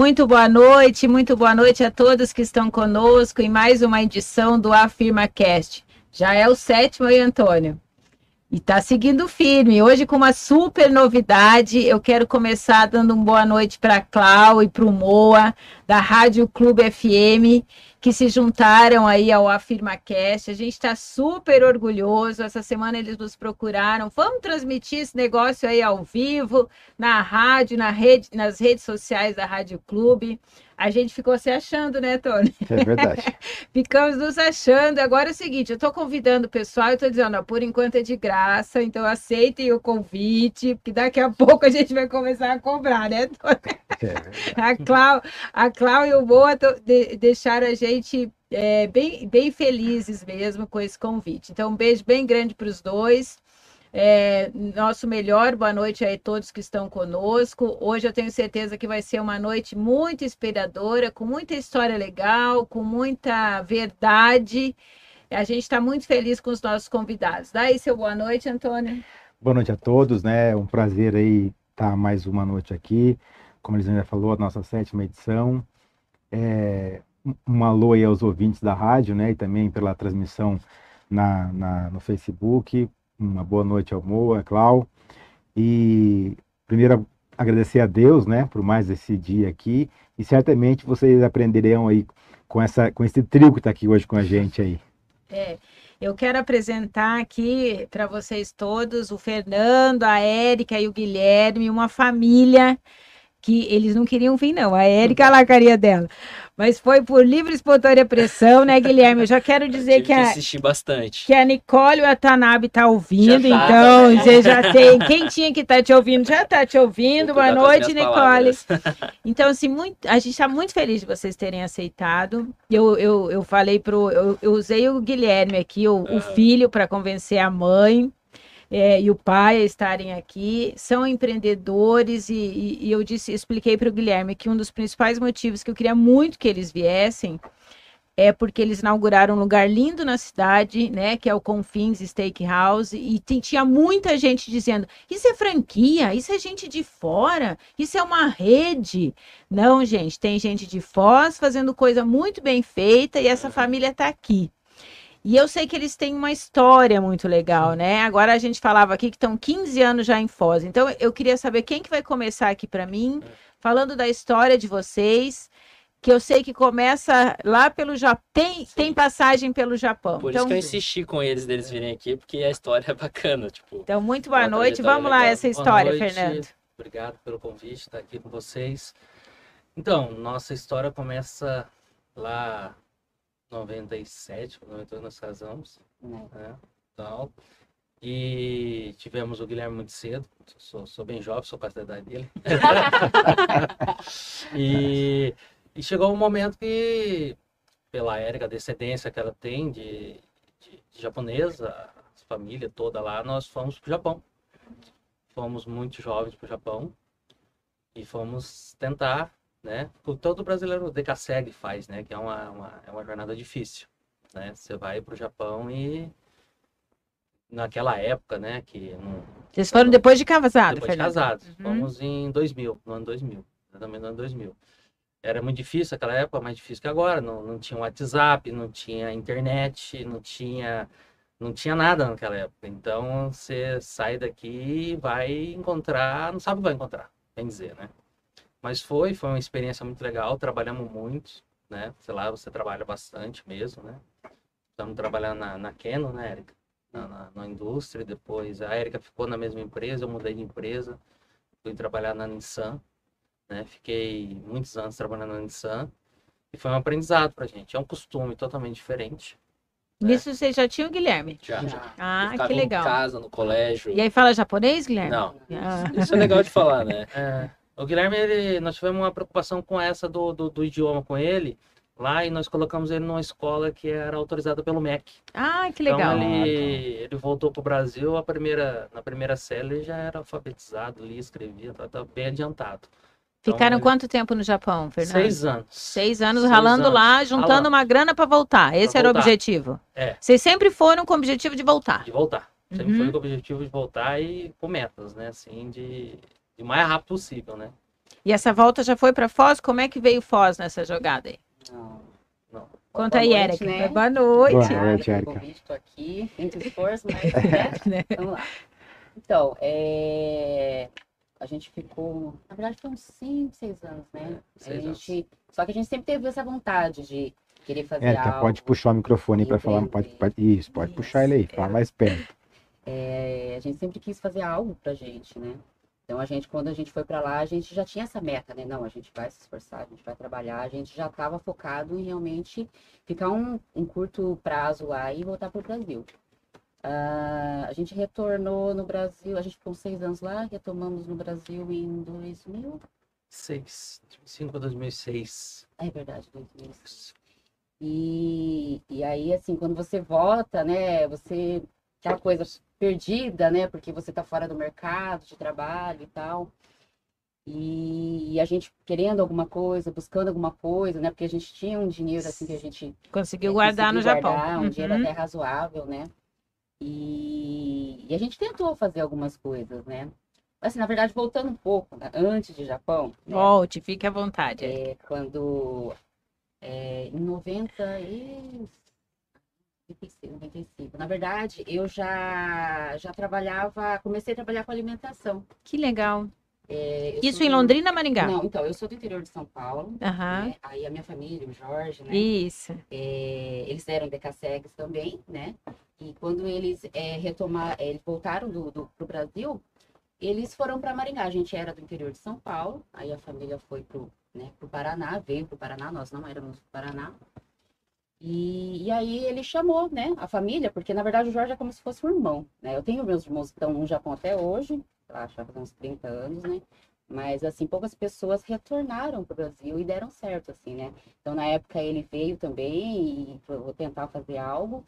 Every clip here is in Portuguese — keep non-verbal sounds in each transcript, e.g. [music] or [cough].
Muito boa noite, muito boa noite a todos que estão conosco em mais uma edição do Afirma Cast. Já é o sétimo aí, Antônio. E está seguindo firme. Hoje, com uma super novidade, eu quero começar dando uma boa noite para Clau e para o Moa, da Rádio Clube FM, que se juntaram aí ao AfirmaCast. A gente está super orgulhoso. Essa semana eles nos procuraram. Vamos transmitir esse negócio aí ao vivo, na rádio, na rede, nas redes sociais da Rádio Clube a gente ficou se achando, né, Tony? É verdade. [laughs] Ficamos nos achando. Agora é o seguinte, eu estou convidando o pessoal, eu estou dizendo, ó, por enquanto é de graça, então aceitem o convite, porque daqui a [laughs] pouco a gente vai começar a cobrar, né, Tony? É [laughs] a Clau, a Clau e o Boa de, deixaram a gente é, bem, bem felizes mesmo com esse convite. Então, um beijo bem grande para os dois. É, nosso melhor boa noite a todos que estão conosco. Hoje eu tenho certeza que vai ser uma noite muito inspiradora, com muita história legal, com muita verdade. A gente está muito feliz com os nossos convidados. Daí seu boa noite, Antônio. Boa noite a todos, né? Um prazer aí estar mais uma noite aqui. Como a Lisandra falou, a nossa sétima edição. É, um alô aí aos ouvintes da rádio, né? E também pela transmissão na, na no Facebook, uma boa noite ao Moa, Clau. E primeiro agradecer a Deus, né, por mais esse dia aqui. E certamente vocês aprenderão aí com essa com esse trio que está aqui hoje com a gente aí. É. Eu quero apresentar aqui para vocês todos o Fernando, a Érica e o Guilherme, uma família que eles não queriam vir, não. A Érica, a lacaria dela. Mas foi por livre e espontânea pressão, né, Guilherme? Eu já quero dizer que, a, que bastante. que a Nicole e a Tanabe tá ouvindo, tá, então né? você já tem. Quem tinha que estar tá te ouvindo já está te ouvindo. Boa noite, Nicole. [laughs] Então, assim, muito, a gente está muito feliz de vocês terem aceitado. Eu, eu, eu falei pro. Eu, eu usei o Guilherme aqui, o, o filho, para convencer a mãe é, e o pai estarem aqui, são empreendedores e, e, e eu disse, expliquei para o Guilherme que um dos principais motivos que eu queria muito que eles viessem é porque eles inauguraram um lugar lindo na cidade, né, que é o Confins Steakhouse, e tinha muita gente dizendo: isso é franquia, isso é gente de fora, isso é uma rede. Não, gente, tem gente de Foz fazendo coisa muito bem feita e essa família está aqui. E eu sei que eles têm uma história muito legal, né? Agora a gente falava aqui que estão 15 anos já em Foz. Então eu queria saber quem que vai começar aqui para mim, falando da história de vocês, que eu sei que começa lá pelo Japão. Tem, tem passagem pelo Japão. Por então, isso que eu insisti com eles deles virem aqui, porque a história é bacana. Tipo, então, muito boa noite. Vamos lá, essa história. Fernando. Obrigado pelo convite, estar aqui com vocês. Então, nossa história começa lá 97, 98 nós casamos. Uhum. Né, tal. E tivemos o Guilherme muito cedo. Sou, sou bem jovem, sou quase da idade dele. [laughs] e, e, chegou um momento que, pela Érica, a descendência que ela tem de, de, de japonesa, a família toda lá, nós fomos para o Japão. Fomos muito jovens para o Japão e fomos tentar né? Todo brasileiro decassegue faz, né? Que é uma, uma, é uma jornada difícil, né? Você vai para o Japão e naquela época, né? Que não... Vocês foram depois de casado, Depois Fernando. de casados. Uhum. Fomos em 2000, no ano 2000, exatamente no ano 2000. Era muito difícil aquela época, mais difícil que agora. Não, não tinha WhatsApp, não tinha internet, não tinha não tinha nada naquela época. Então você sai daqui e vai encontrar, não sabe o que vai encontrar, bem dizer, né? Mas foi, foi uma experiência muito legal, trabalhamos muito, né? Sei lá, você trabalha bastante mesmo, né? Estamos trabalhando na, na Canon, né, Érica? Na, na, na, indústria, depois a Érica ficou na mesma empresa, eu mudei de empresa, fui trabalhar na Nissan, né? Fiquei muitos anos trabalhando na Nissan e foi um aprendizado pra gente. É um costume totalmente diferente. Né? Nisso você já tinha o Guilherme? Já. já. Ah, que legal. em casa, no colégio. E aí fala japonês, Guilherme? Não. Ah. Isso é legal de falar, né? [laughs] É. O Guilherme, ele, nós tivemos uma preocupação com essa do, do, do, idioma com ele lá e nós colocamos ele numa escola que era autorizada pelo MEC. Ah, que legal. Então ele, ele voltou para o Brasil, a primeira, na primeira série ele já era alfabetizado, lia, escrevia, estava tá, tá bem adiantado. Então, Ficaram ele... quanto tempo no Japão, Fernando? Seis anos. Seis anos Seis ralando anos. lá, juntando ralando. uma grana para voltar. Esse pra era voltar. o objetivo. É. Vocês sempre foram com o objetivo de voltar. De voltar. Sempre uhum. foi com o objetivo de voltar e com metas, né? Assim, de o mais rápido possível, né? E essa volta já foi para Foz? Como é que veio Foz nessa jogada aí? Não. Não. Conta Boa aí, noite, Érica. né? Boa noite. Boa noite, convite, tô aqui, entre esforço, mas [laughs] né? vamos lá. Então, é, a gente ficou, na verdade, foi uns 5, 6 anos, né? a seis gente... Só que a gente sempre teve essa vontade de querer fazer Érica, algo. pode puxar o microfone para falar. Pode, pode- isso, pode puxar ele aí, Isso, é. mais perto. É, a gente sempre quis fazer algo pra gente, né? Então a gente, quando a gente foi pra lá, a gente já tinha essa meta, né? Não, a gente vai se esforçar, a gente vai trabalhar, a gente já estava focado em realmente ficar um, um curto prazo lá e voltar pro Brasil. Ah, a gente retornou no Brasil, a gente ficou seis anos lá, retomamos no Brasil em 2000, 6, 2005 a 2006. é verdade, 2006. E, e aí, assim, quando você volta, né, você, aquela coisa perdida, né, porque você tá fora do mercado de trabalho e tal. E, a gente querendo alguma coisa, buscando alguma coisa, né, porque a gente tinha um dinheiro, assim, que a gente Conseguiu é, guardar no conseguiu Japão. guardar, um dinheiro Uhum. até razoável, né? E, e a gente tentou fazer algumas coisas, né? Assim, na verdade, voltando um pouco, né, antes de Japão, né? Volte, fique à vontade. É, quando é, em 90 e 96, 95. Na verdade, eu já já trabalhava, comecei a trabalhar com alimentação. Que legal. É, Isso em Londrina, Maringá? Não, então, eu sou do interior de São Paulo. Aham. né? Aí a minha família, o Jorge, né? Isso. É, eles eram decassegues também, né? E quando eles é, retomar, é, eles voltaram do, do, pro Brasil, eles foram para Maringá. A gente era do interior de São Paulo, aí a família foi pro, né, pro Paraná, veio pro Paraná, nós não éramos do Paraná. E, e aí ele chamou, né, a família, porque na verdade o Jorge é como se fosse um irmão, né? Eu tenho meus irmãos que estão no Japão até hoje, acho que uns 30 anos, né? Mas, assim, poucas pessoas retornaram pro Brasil e deram certo, assim, né? Então, na época, ele veio também e vou tentar fazer algo.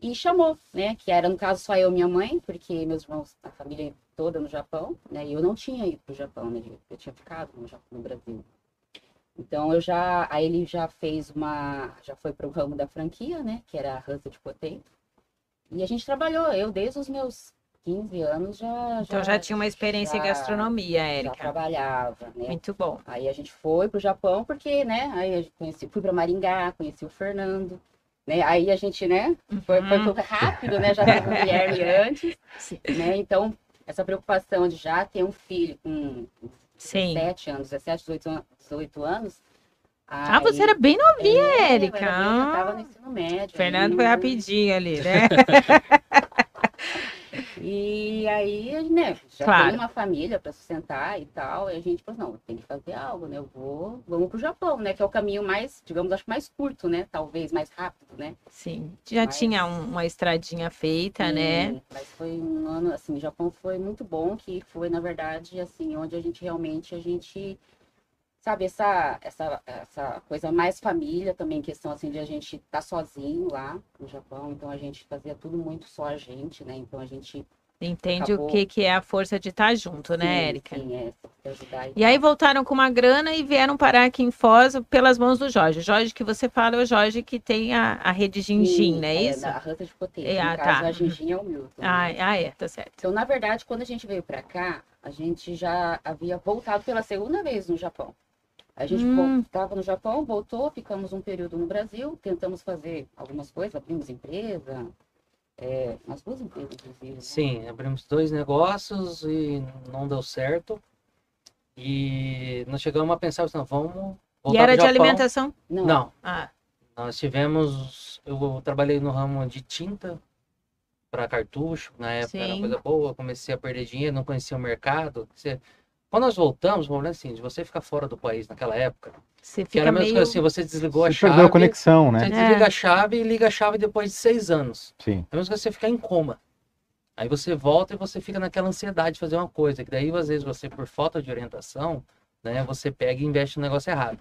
E chamou, né? Que era, no caso, só eu e minha mãe, porque meus irmãos, a família toda no Japão, né? E eu não tinha ido pro Japão, né? Eu tinha ficado no, Japão, no Brasil. Então, eu já... Aí ele já fez uma... Já foi pro ramo da franquia, né? Que era a Hansa de Potato. E a gente trabalhou, eu desde os meus 15 anos já... Então já tinha uma experiência em já- gastronomia, Já Érica. trabalhava, né? Muito bom. Aí a gente foi pro Japão, porque, né? Aí gente conheci, fui para Maringá, conheci o Fernando, né? Aí a gente, né? Foi, Uhum. foi rápido, né? Já teve o [laughs] Guilherme antes, né? Então, essa preocupação de já ter um filho com Sim. 17 anos, 17, 18, an- 18 anos. Ah, você era bem novinha, é, Érica. Eu eu tava no ensino médio. Fernando foi ainda. rapidinho ali, né? [laughs] E aí, né, já Claro. tem uma família para sustentar e tal, e a gente falou, não, tem que fazer algo, né? Eu vou, vamos pro Japão, né? Que é o caminho mais, digamos, acho que mais curto, né? Talvez mais rápido, né? Sim. Já Mas- tinha um- uma estradinha feita, né? E- Mas foi um ano, assim, o Japão foi muito bom, que foi, na verdade, assim, onde a gente realmente, a gente, sabe, essa, essa, essa coisa mais família também, questão, assim, de a gente estar sozinho lá no Japão, então a gente fazia tudo muito só a gente, né? Então a gente... Entende Acabou. o que, que é a força de estar junto, né, Érica? Sim, é, ajudar E aí voltaram com uma grana e vieram parar aqui em Foz pelas mãos do Jorge. O Jorge que você fala é o Jorge que tem a, a rede Gingin, não é isso? Da Ranta de Poteiro. É, no ah, caso, tá. a Gingin é o Milton. Ah, né? ah, é, tá certo. Então, na verdade, quando a gente veio para cá, a gente já havia voltado pela segunda vez no Japão. A gente Hum. estava no Japão, voltou, ficamos um período no Brasil, tentamos fazer algumas coisas, abrimos empresa, é, duas empresas, inclusive. né? Sim, abrimos dois negócios e não deu certo. E nós chegamos a pensar, assim, não, vamos voltar E era de Japão. alimentação? Não, Não, Ah, nós tivemos, eu trabalhei no ramo de tinta para cartucho, na época era Sim. coisa boa, comecei a perder dinheiro, não conhecia o mercado. Você- Quando nós voltamos, o problema é assim, de você ficar fora do país naquela época, você que fica era a meio... assim, você desligou a Você chave, perdeu a conexão, você né? desliga É. a chave e liga a chave depois de seis anos. Sim. É a mesma coisa que você ficar em coma. Aí você volta e você fica naquela ansiedade de fazer uma coisa, que daí às vezes você, por falta de orientação, né, você pega e investe no negócio errado.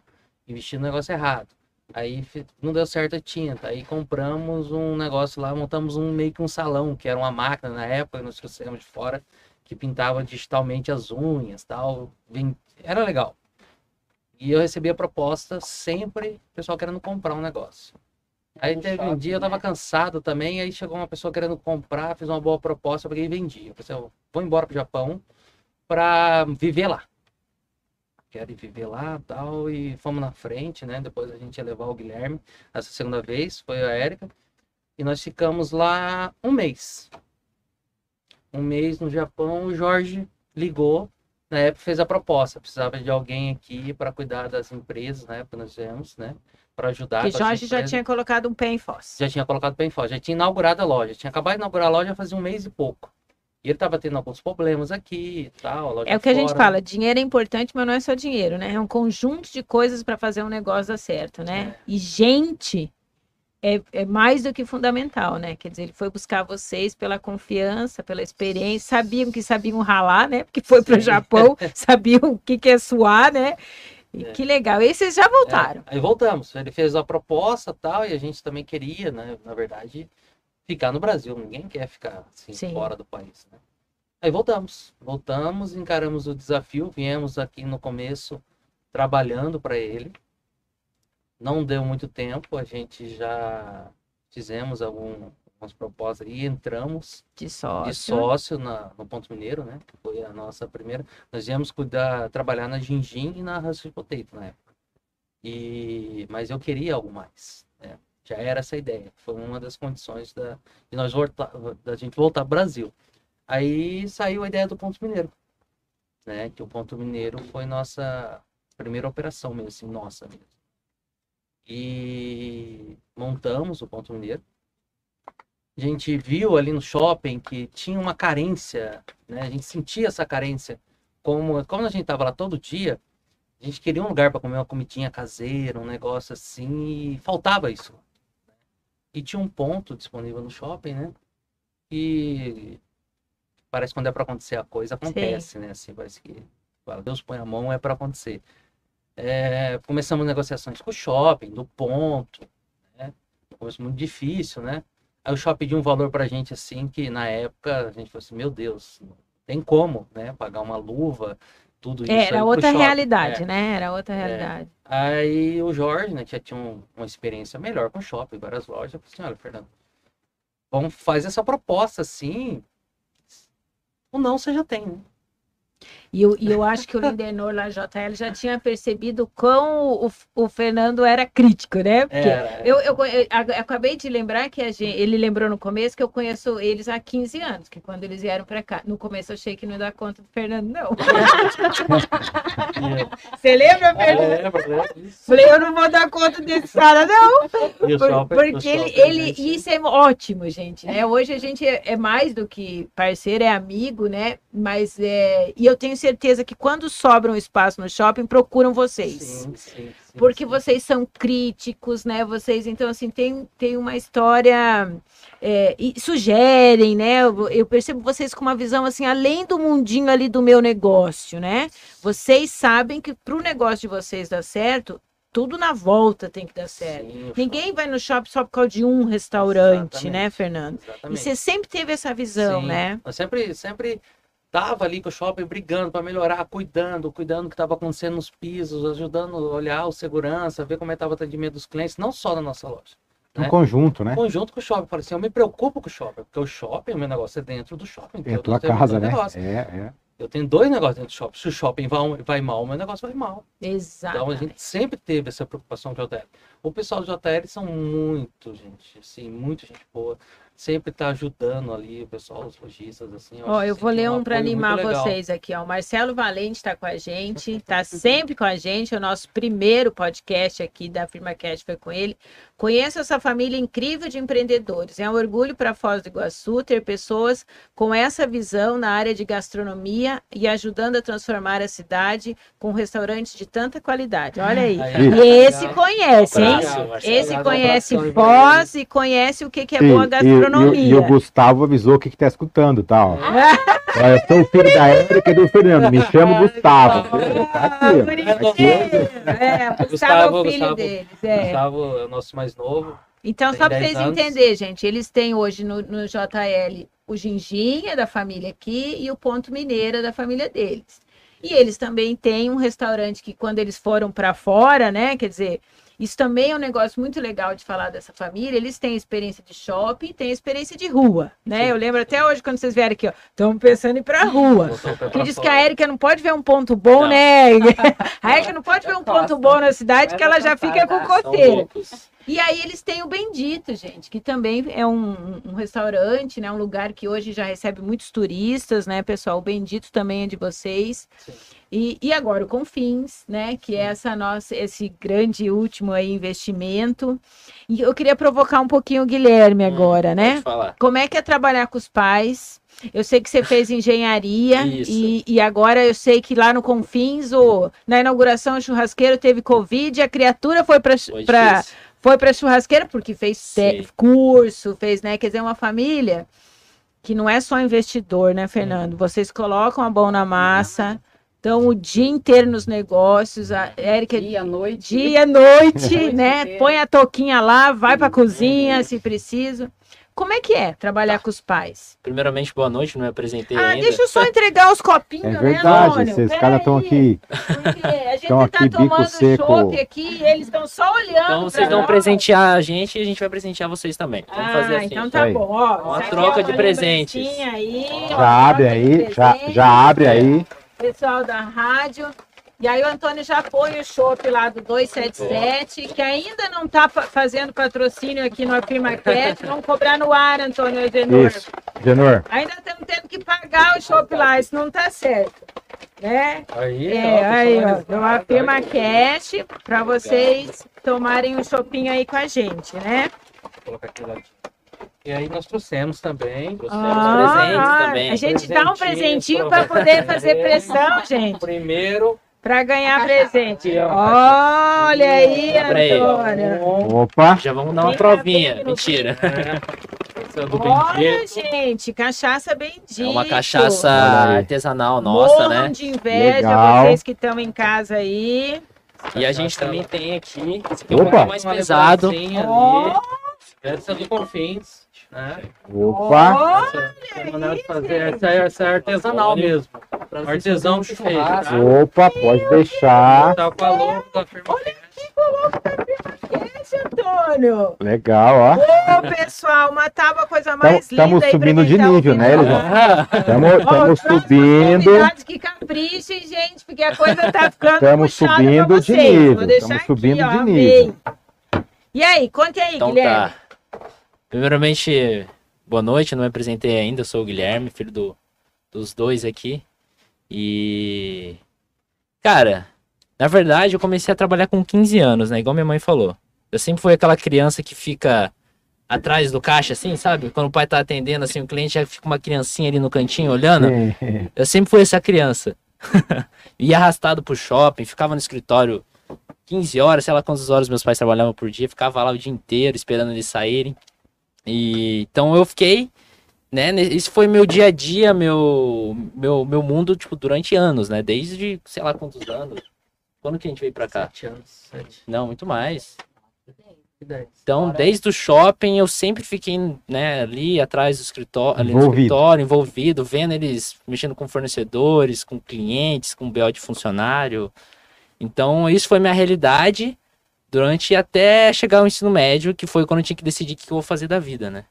Investir no negócio errado. Aí não deu certo a tinta. Aí compramos um negócio lá, montamos um meio que um salão, que era uma máquina na época, nós trouxemos de fora, que pintava digitalmente as unhas tal. Era legal. E eu recebia proposta sempre, pessoal querendo comprar um negócio. Aí teve um dia eu tava né? cansado também, aí chegou uma pessoa querendo comprar, fez uma boa proposta, eu peguei e vendi. Eu pensei, eu vou embora pro Japão pra viver lá. querem viver lá tal. E fomos na frente, né? Depois a gente ia levar o Guilherme. Essa segunda vez foi a Érica. E nós ficamos lá um mês. Um mês no Japão, o Jorge ligou. Na época fez a proposta, precisava de alguém aqui para cuidar das empresas, na época nós viemos, né? Para ajudar. Que Jorge já tinha colocado um pé em Foz. Já tinha colocado pé em Foz, já tinha inaugurado a loja. Tinha acabado de inaugurar a loja fazia um mês e pouco. E ele estava tendo alguns problemas aqui e tal. é o que fora. a gente fala, dinheiro é importante, mas não é só dinheiro, né? É um conjunto de coisas para fazer um negócio dar certo, né? É. E gente é, é, mais do que fundamental, né? Quer dizer, ele foi buscar vocês pela confiança, pela experiência, sabiam que sabiam ralar, né? Porque foi para o Japão, [laughs] sabiam o que, que é suar, né? E é. que legal. E vocês já voltaram. É, aí voltamos. Ele fez a proposta tal, e a gente também queria, né? Na verdade, ficar no Brasil. Ninguém quer ficar assim, fora do país, né? Aí voltamos. Voltamos, encaramos o desafio, viemos aqui no começo trabalhando para ele não deu muito tempo, a gente já fizemos algum, algumas propostas e entramos de sócio, de sócio na, no Ponto Mineiro, né? Que foi a nossa primeira. Nós íamos cuidar, trabalhar na Gingin e na Rusty Potato na época. E, mas eu queria algo mais. Né? Já era essa ideia. Foi uma das condições da, de nós voltar, da gente voltar ao Brasil. Aí saiu a ideia do Ponto Mineiro. Né? Que o Ponto Mineiro foi nossa primeira operação mesmo, assim, nossa mesmo e montamos o Ponto Mineiro. A gente viu ali no shopping que tinha uma carência, né? A gente sentia essa carência. Como, como a gente estava lá todo dia, a gente queria um lugar para comer uma comidinha caseira, um negócio assim, e faltava isso. E tinha um ponto disponível no shopping, né? E parece que quando é para acontecer a coisa, acontece, Sim. né? Assim, parece que Deus põe a mão, é para acontecer. É, começamos negociações com o shopping, do ponto, né? Começou muito difícil, né? Aí o shopping pediu um valor pra gente assim, que na época a gente falou assim, meu Deus, não tem como, né? Pagar uma luva, tudo isso. Era outra realidade, é. né? Era outra é. realidade. É. Aí o Jorge, né, já tinha um, uma experiência melhor com o shopping, várias lojas, eu falei assim, olha, Fernando, vamos fazer essa proposta assim, ou não você já tem, né? E eu, e eu acho que o Lindenor lá, JL, já tinha percebido quão o, o Fernando era crítico, né? Porque é, eu, eu, eu, acabei de lembrar que gente, ele lembrou no começo que eu conheço eles há 15 anos, que quando eles vieram para cá. No começo eu achei que não ia dar conta do Fernando, não. [laughs] Você lembra, Fernando? É, lembro, lembro. Falei, eu não vou dar conta desse cara, não. Por, porque ele, ele isso é ótimo, gente, né? Hoje a gente é, é mais do que parceiro, é amigo, né? Mas é, e eu tenho certeza que quando sobra um espaço no shopping, procuram vocês. Sim, sim, sim, porque vocês são críticos, né? Vocês, então, assim, tem, tem uma história. É, e sugerem, né? Eu, eu percebo vocês com uma visão assim, além do mundinho ali do meu negócio, né? Vocês sabem que para o negócio de vocês dar certo, tudo na volta tem que dar certo. Sim, Ninguém vai no shopping só por causa de um restaurante, Exatamente. né, Fernando? Exatamente. E você sempre teve essa visão, Sim. né? Eu sempre, sempre tava ali com o shopping brigando para melhorar, cuidando, cuidando do que estava acontecendo nos pisos, ajudando a olhar o segurança, ver como é estava o atendimento dos clientes, não só na nossa loja. Um né? conjunto, né? Um conjunto com o shopping. Falei assim, eu me preocupo com o shopping, porque o shopping, o meu negócio é dentro do shopping. É a tua casa, né? Negócio. É, é. Eu tenho dois negócios dentro do shopping. Se o shopping vai, vai mal, o meu negócio vai mal. Exato. Então a gente sempre teve essa preocupação com o JL. O pessoal do JL são muito, gente, assim, muito gente boa sempre está ajudando ali o pessoal, os lojistas, assim. Ó, eu vou ler um, um para animar vocês aqui, ó. O Marcelo Valente está com a gente, está [laughs] sempre com a gente. É o nosso primeiro podcast aqui da Firma Cash foi com ele. Conheço essa família incrível de empreendedores. É um orgulho para Foz do Iguaçu ter pessoas com essa visão na área de gastronomia e ajudando a transformar a cidade com restaurantes de tanta qualidade. Olha aí. E esse conhece, hein? Esse conhece Foz e conhece o que, que é boa gastronomia gastronomia. E, e, o Gustavo avisou que, que tá escutando, tá? Ó. eu sou o filho da Érica e do Fernando, me chamo Gustavo. Ah, aqui, é, Gustavo, Gustavo é o filho Gustavo, deles. É. Gustavo é o nosso mais novo. Então, só para vocês entenderem, gente, eles têm hoje no, no JL o Ginginha da família aqui e o Ponto Mineira da família deles. E eles também têm um restaurante que, quando eles foram para fora, né? Quer dizer, Isso também é um negócio muito legal de falar dessa família. Eles têm experiência de shopping, têm experiência de rua, né? Sim. Eu lembro até hoje quando vocês vieram aqui, ó, estamos pensando em ir pra rua. Que diz que a Érica não pode ver um ponto bom, Não. né? [laughs] A Érica não pode ver um ponto bom na cidade que ela já fica com coceira. E aí eles têm o Bendito, gente, que também é um, um restaurante, né? Um lugar que hoje já recebe muitos turistas, né, pessoal? O Bendito também é de vocês. Sim. E, e agora o Confins, né? Que é essa nossa, esse grande último aí investimento. E eu queria provocar um pouquinho o Guilherme Hum, agora, né? Pode falar. Como é que é trabalhar com os pais? Eu sei que você fez engenharia e, e agora eu sei que lá no Confins, o, na inauguração, o churrasqueiro teve Covid e a criatura foi para Foi para churrasqueira porque fez curso, fez, né? Quer dizer, uma família que não é só investidor, né, Fernando? Vocês colocam a mão na massa, estão o dia inteiro nos negócios, a Érica Dia, noite. dia, noite, [laughs] Noite né? inteira. Põe a touquinha lá, vai para cozinha se precisa. Como é que é trabalhar com os pais? Primeiramente, boa noite, não me apresentei Ah, ainda. deixa eu só entregar os copinhos, É né, verdade, Antônio? esses Pera caras estão aí, aqui. Porque a [laughs] gente Estão tá aqui, bico tomando seco. chopp aqui e eles estão só olhando. Então vocês vão nós. presentear a gente e a gente vai presentear vocês também. Vamos ah, fazer assim. então tá Aí. bom. Ó, Uma troca é de uma presentes. lembrancinha Aí, Já abre de aí, já, presente. já abre aí. Pessoal da rádio. E aí o Antônio já põe o chopp lá do 277, que ainda não tá fa- fazendo patrocínio aqui no Afirmaquete. Vamos cobrar no ar, Antônio Egenor. Isso. Genor, Ainda estamos tendo que pagar o chopp lá, isso não tá certo. Né? Aí, É, ó, aí, ó, Afirma Cash, para vocês tomarem um chopinho aí com a gente, né? Vou colocar aqui do ladinho. E aí nós trouxemos também. Trouxemos presentes também. Ah, A gente dá um Presentinho para poder fazer pressão, [laughs] gente, Primeiro, para ganhar presente. Olha aí. Antônio. opa, Já vamos dar uma provinha. Mentira. [laughs] Olha, Bendito. gente, cachaça bendita. É uma cachaça artesanal nossa, Morram né? de inveja Legal. vocês que estão em casa aí. E a gente também tem aqui. Esse aqui é um pouquinho mais pesado. Essa do Confins. Né? opa. Essa, essa é maneira de fazer. Essa, é- essa é artesanal mesmo. Artesão que fez. Tá? Opa, pode deixar. Tá com a logo da firma. Esse, Antônio. Legal, ó. Ô, pessoal, uma tábua coisa mais linda. Estamos subindo de tá nível, né? Eles Ah, Estamos subindo. que caprichem, gente, porque a coisa tá ficando Estamos subindo pra de nível, estamos subindo aqui, ó, de amei. nível. E aí, conte aí, então Guilherme. Primeiramente, boa noite. Não me apresentei ainda. Eu sou o Guilherme, filho do, dos dois aqui. E. Cara, na verdade, eu comecei a trabalhar com 15 anos, né? Igual minha mãe falou. Eu sempre fui aquela criança que fica atrás do caixa, assim, sabe? Quando o pai tá atendendo, assim, o cliente já fica uma criancinha ali no cantinho olhando. Eu sempre fui essa criança. [laughs] Ia arrastado pro shopping, ficava no escritório 15 horas, sei lá quantas horas meus pais trabalhavam por dia, ficava lá o dia inteiro esperando eles saírem. E então eu fiquei, né, isso foi meu dia a dia, meu meu meu mundo tipo durante anos, né? Desde sei lá quantos anos. Quando que a gente veio pra cá? Sete anos. Sete. Não, muito mais. Então, desde o shopping, eu sempre fiquei, né, ali atrás do escritório, ali no Envolvido. escritório, envolvido, vendo eles mexendo com fornecedores, com clientes, com BO de funcionário. Então, isso foi minha realidade durante até chegar ao ensino médio, que foi quando eu tinha que decidir o que eu vou fazer da vida, né?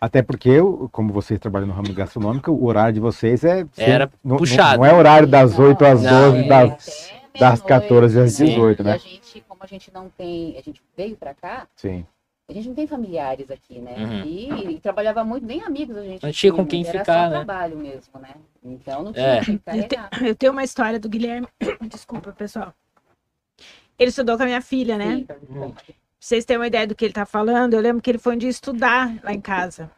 Até porque, eu- como vocês trabalham no ramo gastronômico, o horário de vocês é. Era não- puxado. Não é horário das 8 às Não, 12, é das, das meia-noite, 14 às Sim. 18, E né? a gente, como a gente não tem, a gente veio pra cá, Sim. a gente não tem familiares aqui, né? Uhum. E, e trabalhava muito, nem amigos a gente Não tinha com quem era ficar, só né? trabalho mesmo, né? Então não tinha É. quem carregar. Eu tenho uma história do Guilherme. [coughs] Desculpa, pessoal. Ele estudou com a minha filha, né? Pra vocês terem uma ideia do que ele tá falando, eu lembro que ele foi um dia estudar lá em casa.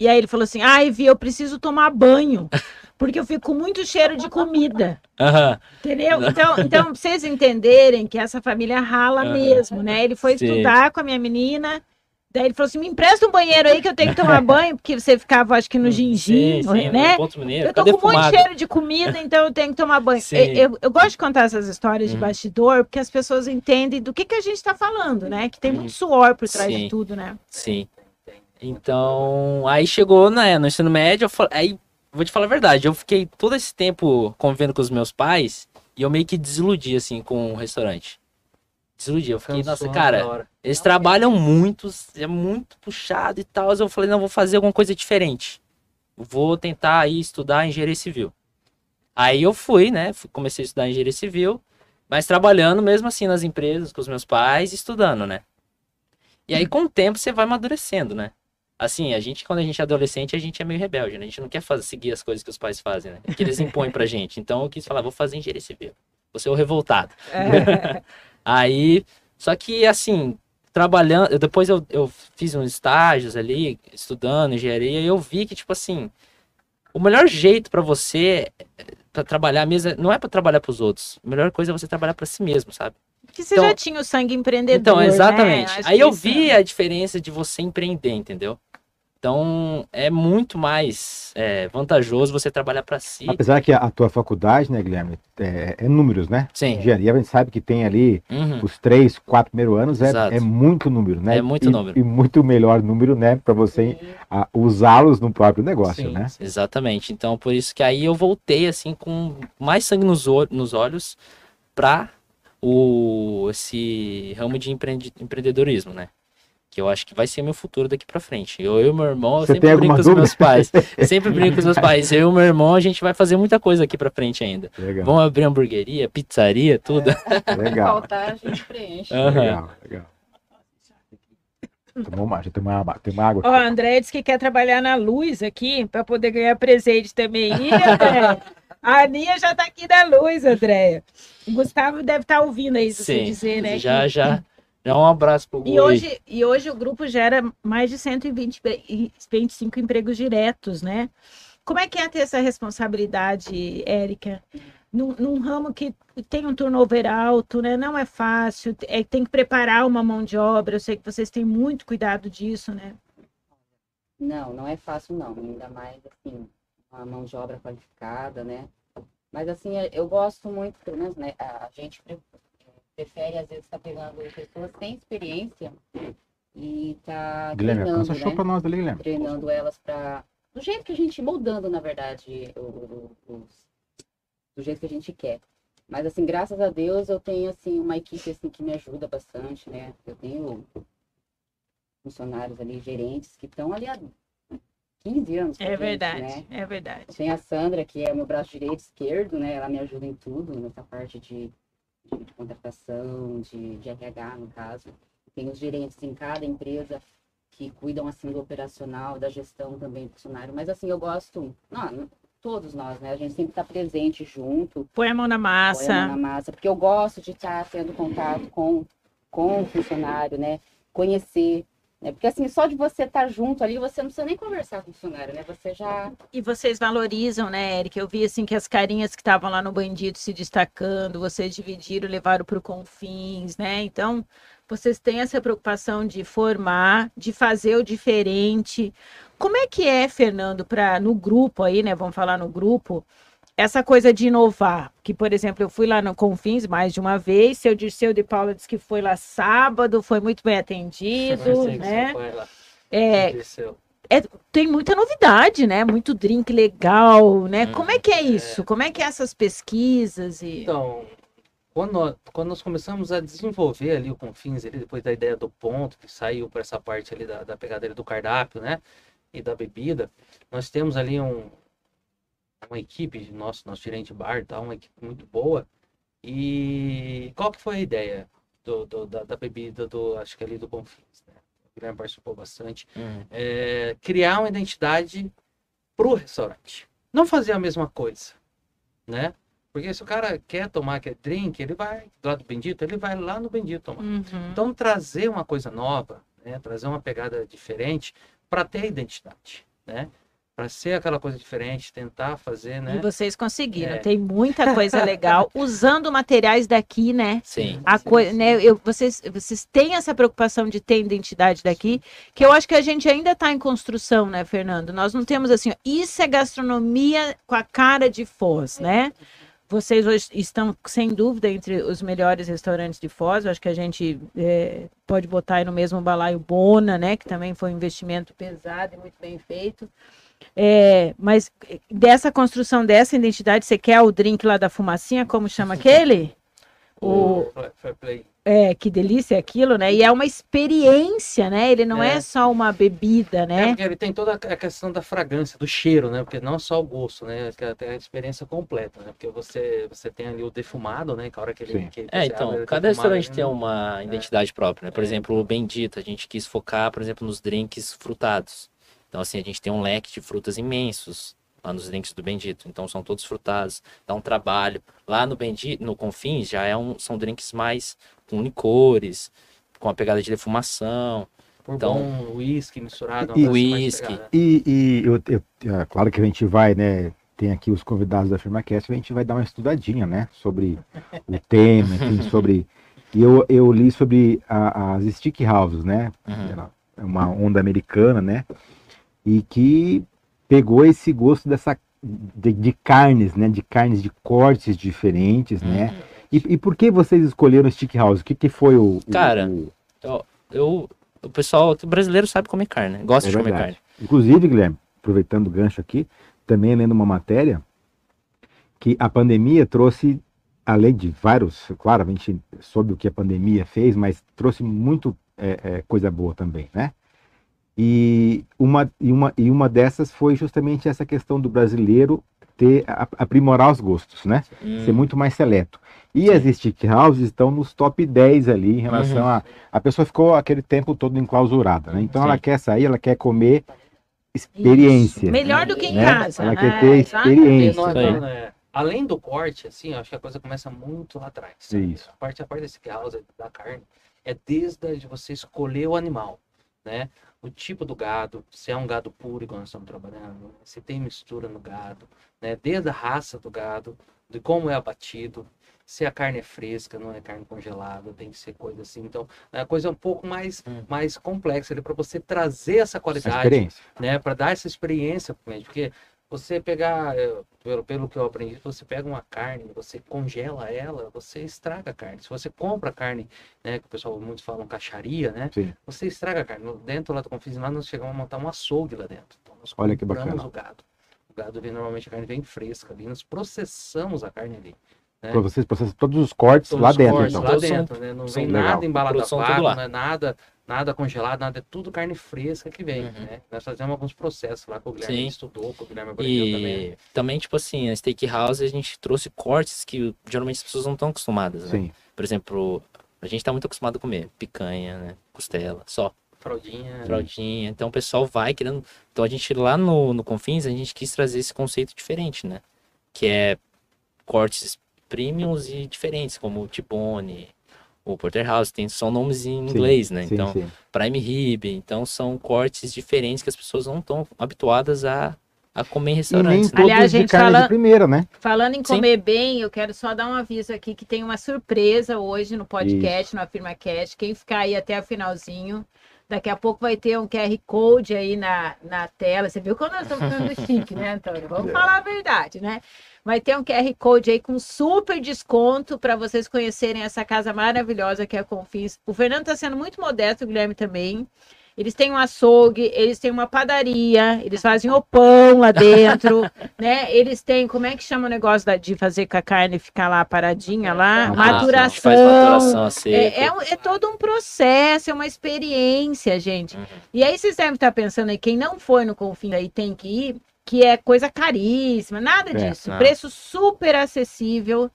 E aí ele falou assim: ai, Vi, eu preciso tomar banho, porque eu fico com muito cheiro de comida. Aham. Entendeu? Então, então, pra vocês entenderem que essa família rala mesmo, né? Ele foi Sim. estudar com a minha menina. Daí ele falou assim: me empresta um banheiro aí que eu tenho que tomar [laughs] banho, porque você ficava, acho que no gingim, né? Mineiro. Eu tô com muito fumado? cheiro de comida, então eu tenho que tomar banho. [laughs] Eu, eu- eu gosto de contar essas histórias de Uhum. bastidor, porque as pessoas entendem do que, que a gente tá falando, né? Que tem Uhum. muito suor por trás Sim. de tudo, né? Sim. Então, aí chegou né, no ensino médio, eu fal- aí vou te falar a verdade, eu fiquei todo esse tempo convivendo com os meus pais e eu meio que desiludi assim com o restaurante. Desiludi. Eu fiquei, Cansou nossa, cara, eles trabalham muito, é muito puxado e tal. Eu falei, não, vou fazer alguma coisa diferente. Vou tentar aí estudar engenharia civil. Aí eu fui, né? Comecei a estudar engenharia civil, mas trabalhando mesmo assim nas empresas, com os meus pais, estudando, né? E aí, com o tempo, você vai amadurecendo, né? Assim, a gente, quando a gente é adolescente, a gente é meio rebelde, né? A gente não quer fazer, seguir as coisas que os pais fazem, né? Que eles impõem pra [laughs] gente. Então, eu quis falar, vou fazer engenharia civil. Vou ser o revoltado. É. [laughs] Aí, só que assim, trabalhando, depois eu, eu fiz uns estágios ali, estudando engenharia, e eu vi que, tipo assim, o melhor jeito pra você para trabalhar mesmo, é- não é pra trabalhar pros outros. A melhor coisa é você trabalhar pra si mesmo, sabe? Que você Então- já tinha o sangue empreendedor. Então, né? exatamente. Acho Aí eu vi a diferença de você empreender, entendeu? Então, é muito mais é, vantajoso você trabalhar pra si. Apesar que a, a tua faculdade, né, Guilherme, é, é números, né? Sim. Engenharia, a gente sabe que tem ali Uhum. os três, quatro primeiros anos, é, é muito número, né? É muito E- número. E muito melhor número, né, para você usá-los no próprio negócio, Sim, né? Exatamente. Então, por isso que aí eu voltei, assim, com mais sangue nos, nos olhos pra o, esse ramo de empreende- empreendedorismo, né? Que eu acho que vai ser meu futuro daqui pra frente. Eu e o meu irmão, eu Você sempre brinco com os meus pais. Eu sempre brinco com os meus pais. Eu e o meu irmão, a gente vai fazer muita coisa aqui pra frente ainda. Legal, Vamos abrir hamburgueria, pizzaria, tudo. legal, Faltar, a gente preenche. Aham. legal, legal. Tomou uma, já tem uma, água- tem uma água. Ó, a André disse que quer trabalhar na luz aqui para poder ganhar presente também. Ih, André, [laughs] a Aninha já tá aqui na luz, Andréia. O Gustavo deve estar ouvindo aí, se você dizer, né? já, que- já. Já um abraço pro E hoje, e hoje o grupo gera mais de 120, pe- e 25 empregos diretos, né? Como é que é ter essa responsabilidade, Érica? Num, num ramo que tem um turnover alto, né? Não é fácil, é, tem que preparar uma mão de obra. Eu sei que vocês têm muito cuidado disso, né? Não, não é fácil não, ainda mais assim, uma mão de obra qualificada, né? Mas assim, eu gosto muito, pelo menos, né? A gente prefere às vezes estar pegando pessoas sem experiência e tá Guilherme, treinando, alcança show né? pra nós ali, Guilherme. Treinando elas para do jeito que a gente moldando, na verdade, o, o- os- do jeito que a gente quer. Mas assim, graças a Deus eu tenho assim uma equipe assim que me ajuda bastante, né? Eu tenho funcionários ali, gerentes que estão ali há 15 anos. É gente, verdade, né? é verdade. Tem a Sandra, que é o meu braço direito e esquerdo, né? Ela me ajuda em tudo, nessa parte de, de, de contratação, de, de RH, no caso. Tem os gerentes em cada empresa que cuidam, assim, do operacional, da gestão também do funcionário. Mas, assim, eu gosto... Não, todos nós, né? A gente sempre está presente junto, Põe a mão na põe a mão massa. na massa. Porque eu gosto de estar tendo contato com, com o funcionário, né? Conhecer... Né? Porque, assim, só de você estar junto ali, você não precisa nem conversar com o funcionário, né? Você já... E vocês valorizam, né, Érica? Eu vi assim que as carinhas que estavam lá no bandido se destacando, vocês dividiram, levaram para o Confins, né? Então, vocês têm essa preocupação de formar, de fazer o diferente. Como é que é, Fernando, para no grupo aí, né? Vamos falar no grupo, essa coisa de inovar. Que, por exemplo, eu fui lá no Confins mais de uma vez, seu Dirceu de Paula disse que foi lá sábado, foi muito bem atendido, com né? É, desceu. tem muita novidade, né? Muito drink legal, né? Hum, Como é que é isso? Como é que é essas pesquisas e Então, quando nós, quando nós começamos a desenvolver ali o Confins, ali, depois da ideia do ponto, que saiu para essa parte ali da, da pegadeira do cardápio, né? E da bebida, nós temos ali um, uma equipe, nosso, nosso gerente de bar, tá? uma equipe muito boa. E qual que foi a ideia do, do- da, da bebida, do, acho que ali do Confins, né? O Guilherme participou bastante Hum, é, criar uma identidade pro restaurante. Não fazer a mesma coisa, né? Porque se o cara quer tomar quer drink, ele vai lá do Bendito, ele vai lá no Bendito tomar. Uhum. Então trazer uma coisa nova, né? Trazer uma pegada diferente para ter identidade, né? Para ser aquela coisa diferente, tentar fazer, E né? vocês conseguiram. É. Tem muita coisa legal [laughs] usando materiais daqui, né? sim. A Sim, coi- sim. né, eu, vocês, vocês têm essa preocupação de ter identidade daqui, que eu acho que a gente ainda está em construção, né, Fernando? Nós não temos assim, ó, isso é gastronomia com a cara de Foz, né? Vocês hoje estão, sem dúvida, entre os melhores restaurantes de Foz. Eu acho que a gente é, pode botar aí no mesmo balaio Bona, né? Que também foi um investimento pesado e muito bem feito. É, mas dessa construção dessa identidade, você quer o drink lá da fumacinha, como chama aquele? [laughs] o fair play. É, que delícia é aquilo, né? E é uma experiência, né? Ele não é, é só uma bebida, né? É, porque ele tem toda a questão da fragrância, do cheiro, né? Porque não só o gosto, né? Tem a experiência completa, né? Porque você, você tem ali o defumado, né? Que a hora que ele. Que é, então, abre, cada restaurante tem uma é. identidade própria, né? Por é. exemplo, o Bendito, a gente quis focar, por exemplo, nos drinks frutados. Então, assim, a gente tem um leque de frutas imensos lá nos drinks do Bendito. Então são todos frutados, dá um trabalho. Lá no Bendito, no Confins, já é um, são drinks mais com licores, com a pegada de defumação. Por então, uísque misturado. E uísque. E, e eu, eu, é claro que a gente vai, né? Tem aqui os convidados da FirmaCast, a gente vai dar uma estudadinha, né? Sobre [laughs] o tema, enfim, sobre. E eu, eu li sobre a, as stick houses, né? Uhum. É uma onda americana, né? E que pegou esse gosto dessa de, de, carnes, né? De carnes de cortes diferentes, né? uhum. né? E, e, por que vocês escolheram Stick House? O que, que foi o. Cara, o... Eu, o pessoal o brasileiro sabe comer carne, gosta é de verdade. comer carne. Inclusive, Guilherme, aproveitando o gancho aqui, também lendo uma matéria que a pandemia trouxe, além de vários, claro, a gente soube o que a pandemia fez, mas trouxe muito é, é, coisa boa também, né? E uma, e, uma, e uma dessas foi justamente essa questão do brasileiro ter aprimorar os gostos, né? Hum. Ser muito mais seleto. E Sim. as stick houses estão nos top 10 ali em relação uhum. a a pessoa ficou aquele tempo todo enclausurada, né? Então Sim. ela quer sair, ela quer comer experiência. Isso. Melhor do que em né? casa. Ela né? quer ter experiência. É, além do corte, assim, acho que a coisa começa muito lá atrás. Isso. A parte a parte desse house da carne é desde você escolher o animal, né? O tipo do gado, se é um gado puro, igual nós estamos trabalhando, se tem mistura no gado, né? desde a raça do gado, de como é abatido, se a carne é fresca, não é carne congelada, tem que ser coisa assim. Então, é a coisa é um pouco mais, hum. mais complexa para você trazer essa qualidade, né? Para dar essa experiência para o porque você pegar, eh, pelo, pelo que eu aprendi, você pega uma carne, você congela ela, você estraga a carne. Se você compra carne, né, que o pessoal muitos falam caixaria, né? Sim. Você estraga a carne. Dentro lá do Confins, lá nós chegamos a montar um açougue lá dentro. Então, nós Olha que bacana. o gado. O gado, vem, normalmente a carne vem fresca ali, nós processamos a carne ali. Né? Vocês processam todos os cortes todos lá os dentro, cortes, então. Lá dentro, né? Não vem legal. nada embalado a vácuo, não é nada nada congelado, nada, é tudo carne fresca que vem, uhum. né? Nós fazemos alguns processos lá que o Guilherme Sim. estudou, que o Guilherme e também. também, tipo assim, a Steakhouse a gente trouxe cortes que geralmente as pessoas não estão acostumadas, né? Sim. Por exemplo, a gente está muito acostumado a comer picanha, né? Costela, só. Fraldinha. Fraldinha. Então o pessoal vai querendo. Então a gente lá no, no Confins, a gente quis trazer esse conceito diferente, né? Que é cortes premiums e diferentes, como o Tibone, o Porterhouse, tem, são nomes em inglês, sim, né? Sim, então, sim. Prime Rib, então são cortes diferentes que as pessoas não estão habituadas a, a comer em restaurantes. E nem Aliás, gente, fala... de primeira, né? Falando em comer bem, eu quero só dar um aviso aqui que tem uma surpresa hoje no podcast, Isso. no AfirmaCast. Quem ficar aí até o finalzinho, daqui a pouco vai ter um QR Code aí na, na tela. Você viu que nós estamos ficando chique, né, Antônio? Vamos é. falar a verdade, né? Vai ter um QR Code aí com super desconto para vocês conhecerem essa casa maravilhosa que é a Confis. O Fernando está sendo muito modesto, o Guilherme também. Eles têm um açougue, eles têm uma padaria, eles fazem o pão lá dentro, [laughs] né? Eles têm, como é que chama o negócio da, de fazer com a carne ficar lá paradinha lá? Ah, maturação. maturação é, é, é, todo um processo, é uma experiência, gente. Uhum. E aí vocês devem estar pensando aí, quem não foi no Confim aí tem que ir, que é coisa caríssima, nada é, disso. Não. Preço super acessível,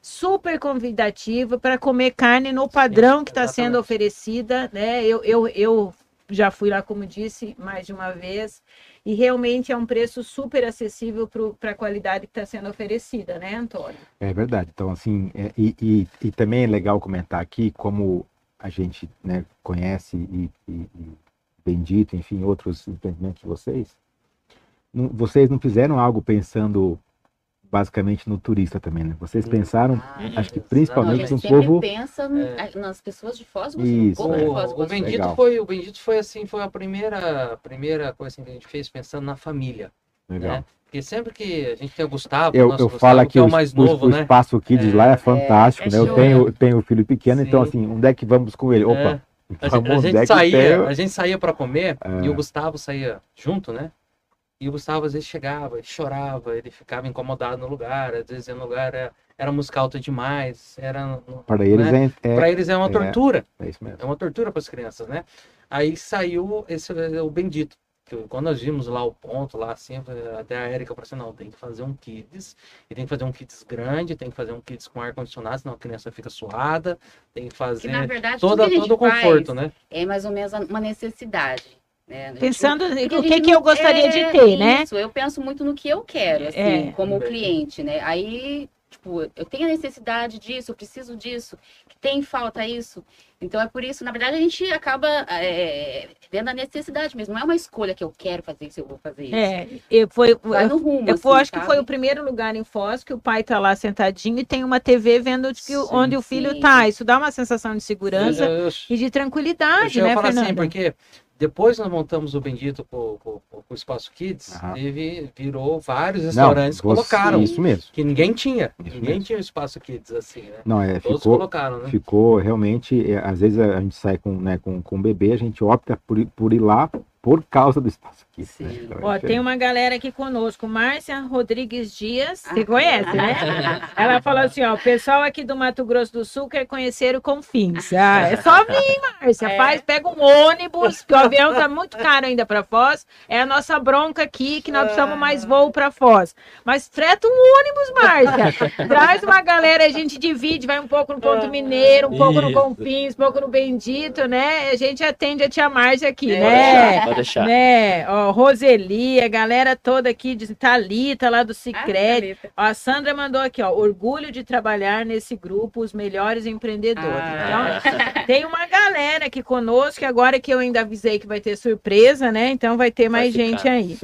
super convidativo para comer carne no padrão Sim, que está sendo oferecida, né? Eu, eu, eu já fui lá, como disse, mais de uma vez, e realmente é um preço super acessível para a qualidade que está sendo oferecida, né, Antônio? É verdade. Então, assim, é, e, e, e, também é legal comentar aqui como a gente né, conhece e, e, e Bendito, enfim, outros empreendimentos de vocês, não, vocês não fizeram algo pensando basicamente no turista também, né? Vocês pensaram, ah, acho que principalmente no povo. pensa é. nas pessoas de Foz do Isso, né? o, o Bendito foi, o Bendito foi assim, foi a primeira, primeira coisa assim, que a gente fez pensando na família. Legal. Né? Porque sempre que a gente tem o Gustavo, eu, eu falo aqui, é o, mais novo, o, né? o espaço Kids é, lá é fantástico, é, né? Eu tenho, tenho um filho pequeno, então, Sim. então assim, onde é que vamos com ele? Opa, [laughs] a, gente, a gente saía, a gente saía para comer e o Gustavo saía junto, né? E o Gustavo às vezes chegava, ele chorava, ele ficava incomodado no lugar, às vezes no lugar era, era música alta demais, era para eles né? é, é para eles é uma é, tortura. É isso mesmo. É uma tortura para as crianças, né? Aí saiu esse o bendito. Que quando nós vimos lá o ponto, lá assim, até a Erika falou assim, não, tem que fazer um kids, e tem que fazer um kids grande, tem que fazer um kids com ar-condicionado, senão a criança fica suada, tem que fazer Que, na verdade, toda, tudo que a todo o conforto, faz né? É mais ou menos uma necessidade. Né? A gente- Pensando porque o a que, gente que eu gostaria de é ter, né? Isso, eu penso muito no que eu quero, assim, É. como cliente, né? Aí, tipo, eu tenho a necessidade disso, eu preciso disso, que tem falta isso. Então é por isso, na verdade, a gente acaba é, vendo a necessidade mesmo. Não é uma escolha que eu quero fazer isso, eu vou fazer isso. É, e foi, Vai no rumo, eu assim, acho que sabe? foi o primeiro lugar em Foz que o pai tá lá sentadinho e tem uma TV vendo que, Sim, onde o filho sim. tá. Isso dá uma sensação de segurança Eu- eu- e de eu tranquilidade, a né, falar Fernanda? assim, porque depois nós montamos o Bendito pro- pro Espaço Kids, teve, virou vários Não, restaurantes que você- colocaram. Isso mesmo. Que ninguém tinha. Isso ninguém mesmo. tinha o Espaço Kids assim, né? Não, é, Todos ficou, colocaram, né? ficou realmente, é, às vezes a gente sai com, né, com, com o bebê, a gente opta por, por ir lá por causa do espaço aqui. Sim. Né? Então, é Ó, tem uma galera aqui conosco, Márcia Rodrigues Dias, você Ah. conhece, né? [laughs] Ela falou assim, ó, o pessoal aqui do Mato Grosso do Sul quer conhecer o Confins. Ah, é só [laughs] vir, Márcia, É. faz, pega um ônibus, que o avião tá muito caro ainda para Foz, é a nossa bronca aqui, que nós precisamos mais voo para Foz. Mas freta um ônibus, Márcia, [laughs] traz uma galera, a gente divide, vai um pouco no Ponto Mineiro, um pouco no Isso. Confins, um pouco no Bendito, né? A gente atende a tia Márcia aqui, É. né? Pode deixar. Né, ó, Roseli, a galera toda aqui de Talita lá do Ah, Cicred. Thalita. Ó, a Sandra mandou aqui, ó, orgulho de trabalhar nesse grupo, os melhores empreendedores. Ah. Então, [laughs] tem uma galera aqui conosco, agora que eu ainda avisei que vai ter surpresa, né? Então vai ter Vai mais ficar. gente aí.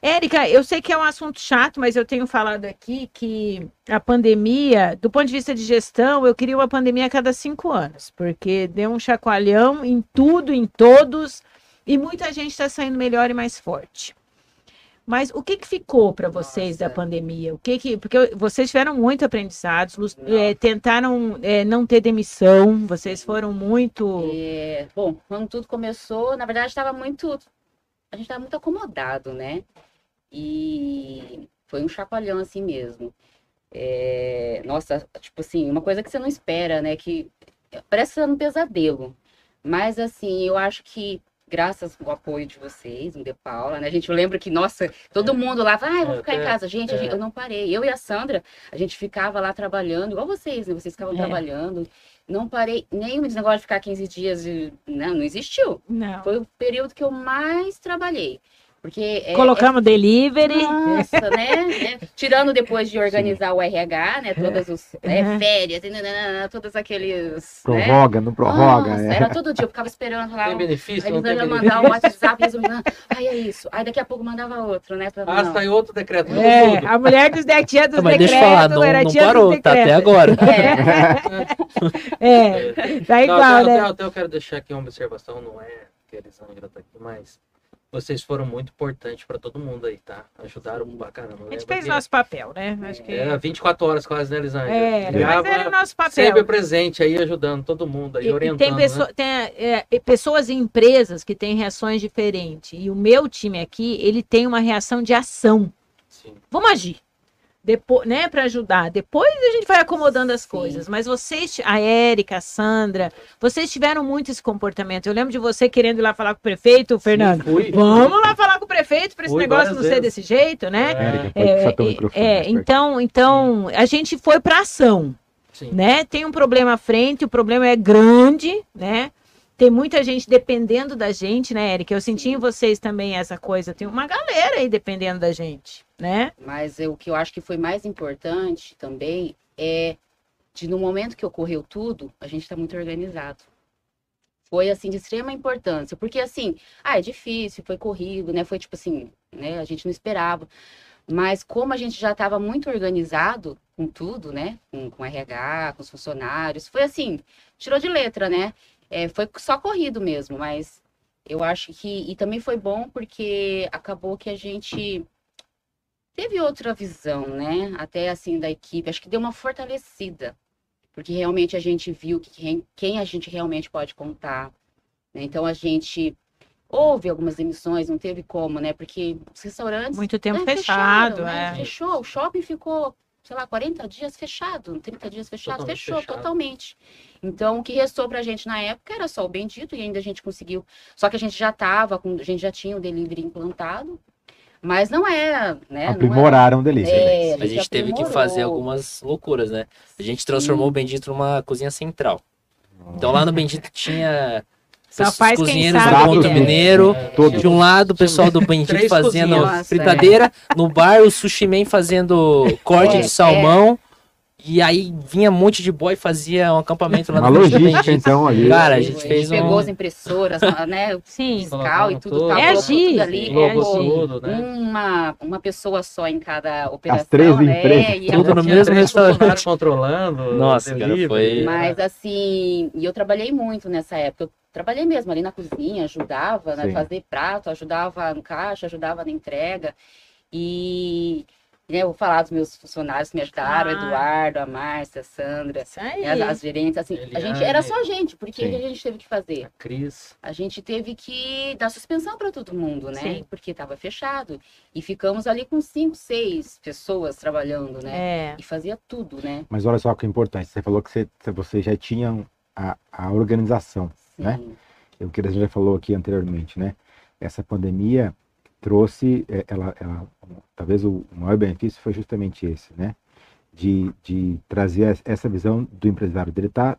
Érica, eu sei que é um assunto chato, mas eu tenho falado aqui que a pandemia, do ponto de vista de gestão, eu queria uma pandemia a cada cinco anos, porque deu um chacoalhão em tudo, em todos, e muita gente está saindo melhor e mais forte. Mas o que, que ficou para vocês da Nossa. pandemia? O que que, porque vocês tiveram muito aprendizados, eh, tentaram eh, não ter demissão, vocês foram muito. É, bom, quando tudo começou, na verdade estava muito. A gente estava muito acomodado, né? E foi um chacoalhão assim mesmo. É, nossa, tipo assim, uma coisa que você não espera, né? Que parece ser um pesadelo. Mas assim, eu acho que graças ao apoio de vocês, um de Paula, né? A gente lembra que, nossa, todo mundo lá, ah, eu vou É, ficar em é, casa. Gente, a é. gente- eu não parei. Eu e a Sandra, a gente ficava lá trabalhando, igual vocês, né? Vocês ficavam É. trabalhando. Não parei, nem esse negócio de ficar 15 dias, não, não existiu. Não. Foi o período que eu mais trabalhei. Porque é, Colocamos delivery. nossa, né? né? [laughs] Tirando depois de organizar o RH, né? Todas os né, Uhum. férias, nananana, todos aqueles. né? Prorroga, não prorroga. Nossa, é. era todo dia, eu ficava esperando lá. Tem um- benefício? Aí Não eles iam mandar um [laughs] WhatsApp, eles iam ai, é isso. Aí daqui a pouco mandava outro, né? Pra, Ah, não. saiu outro decreto. É, a mulher dos de, tia dos Não, mas decretos, deixa eu falar, não, era não tia parou, tá até agora. [laughs] É, tá Não, igual, até, né? até- até eu quero deixar aqui uma observação, não é que a Elisângela tá aqui, mas vocês foram muito importantes para todo mundo aí, tá? Ajudaram pra caramba. A gente Lembra fez que nosso papel, né? Acho que Era 24 horas quase, né, Elisângela? era, mas era o nosso Sempre papel. presente aí, ajudando todo mundo aí, E- E, orientando. tem, né? pessoa- tem, é, e pessoas e empresas que têm reações diferentes. E o meu time aqui, ele tem uma reação de ação. Sim. Vamos agir. Depois, né, para ajudar. Depois a gente vai acomodando as Sim. coisas. Mas vocês, a Érica, a Sandra, vocês tiveram muito esse comportamento. Eu lembro de você querendo ir lá falar com o prefeito, Fernando. Sim, fui. Vamos lá falar com o prefeito para esse Fui negócio não várias ser vezes. desse jeito, né? É, é, é, perto. então, então a gente foi para ação Sim. né? Tem um problema à frente, o problema é grande, né? Tem muita gente dependendo da gente, né, Érica? Eu senti em vocês também essa coisa. Tem uma galera aí dependendo da gente, né? Mas eu- o que eu acho que foi mais importante também é de no momento que ocorreu tudo, a gente está muito organizado. Foi assim de extrema importância, porque assim, ah, é difícil, foi corrido, né? Foi tipo assim, né? A gente não esperava. Mas como a gente já estava muito organizado com tudo, né? Com, com RH, com os funcionários, foi assim, tirou de letra, né? É, foi só corrido mesmo, mas eu acho que. E também foi bom porque acabou que a gente teve outra visão, né? Até assim da equipe, acho que deu uma fortalecida, porque realmente a gente viu que quem, a gente realmente pode contar. né? Então a gente Houve algumas demissões, não teve como, né? Porque os restaurantes. Muito tempo né, fechado, fecharam, né? é. Fechou. O shopping ficou, sei lá, 40 dias fechado, 30 dias fechado, Totalmente fechou fechado. totalmente. Então, o que restou pra gente na época era só o bendito e ainda a gente conseguiu. Só que a gente já tava, com, a gente já tinha o delivery implantado, mas não era, né? não era- Aprimoraram o delivery. É, A gente teve que fazer algumas loucuras, né? A gente transformou o Bendito numa cozinha central. Então lá no Bendito tinha Quem cozinheiros sabe do o Ponto é. Mineiro. De um lado, o pessoal do Bendito fazendo cozinhas. Fritadeira. No bar, o Sushi Man fazendo corte É, de salmão. E aí vinha um monte de boy e fazia um acampamento lá Uma no logística, então, ali. Cara, a A gente fez pegou um... as impressoras, [laughs] né? O Sim. fiscal e tudo, tá, É agir, tudo ali, é tudo, né? uma, uma pessoa só em cada operação, três né? empresas. E Tudo a- no mesmo restaurante. controlando. Nossa, cara, foi- Mas assim, e eu trabalhei muito nessa época. Eu trabalhei mesmo ali na cozinha, ajudava a Sim. fazer prato, ajudava no caixa, ajudava na entrega. E né, eu vou falar dos meus funcionários que me ajudaram, Ah. Eduardo, a Márcia, a Sandra, né, as, as gerentes, assim, a gente era só a gente, porque Sim. o que a gente teve que fazer? A Cris. A gente teve que dar suspensão para todo mundo, né? Sim. Porque estava fechado. E ficamos ali com cinco, seis pessoas trabalhando, né? É. E fazia tudo, né? Mas olha só que é importante. Você falou que você, você já tinha a, a organização. Né? Sim. o que a gente já falou aqui anteriormente, né? Essa pandemia trouxe, é, ela, ela- talvez o maior benefício foi justamente esse, né? De, de trazer es- essa visão do empresário, dele estar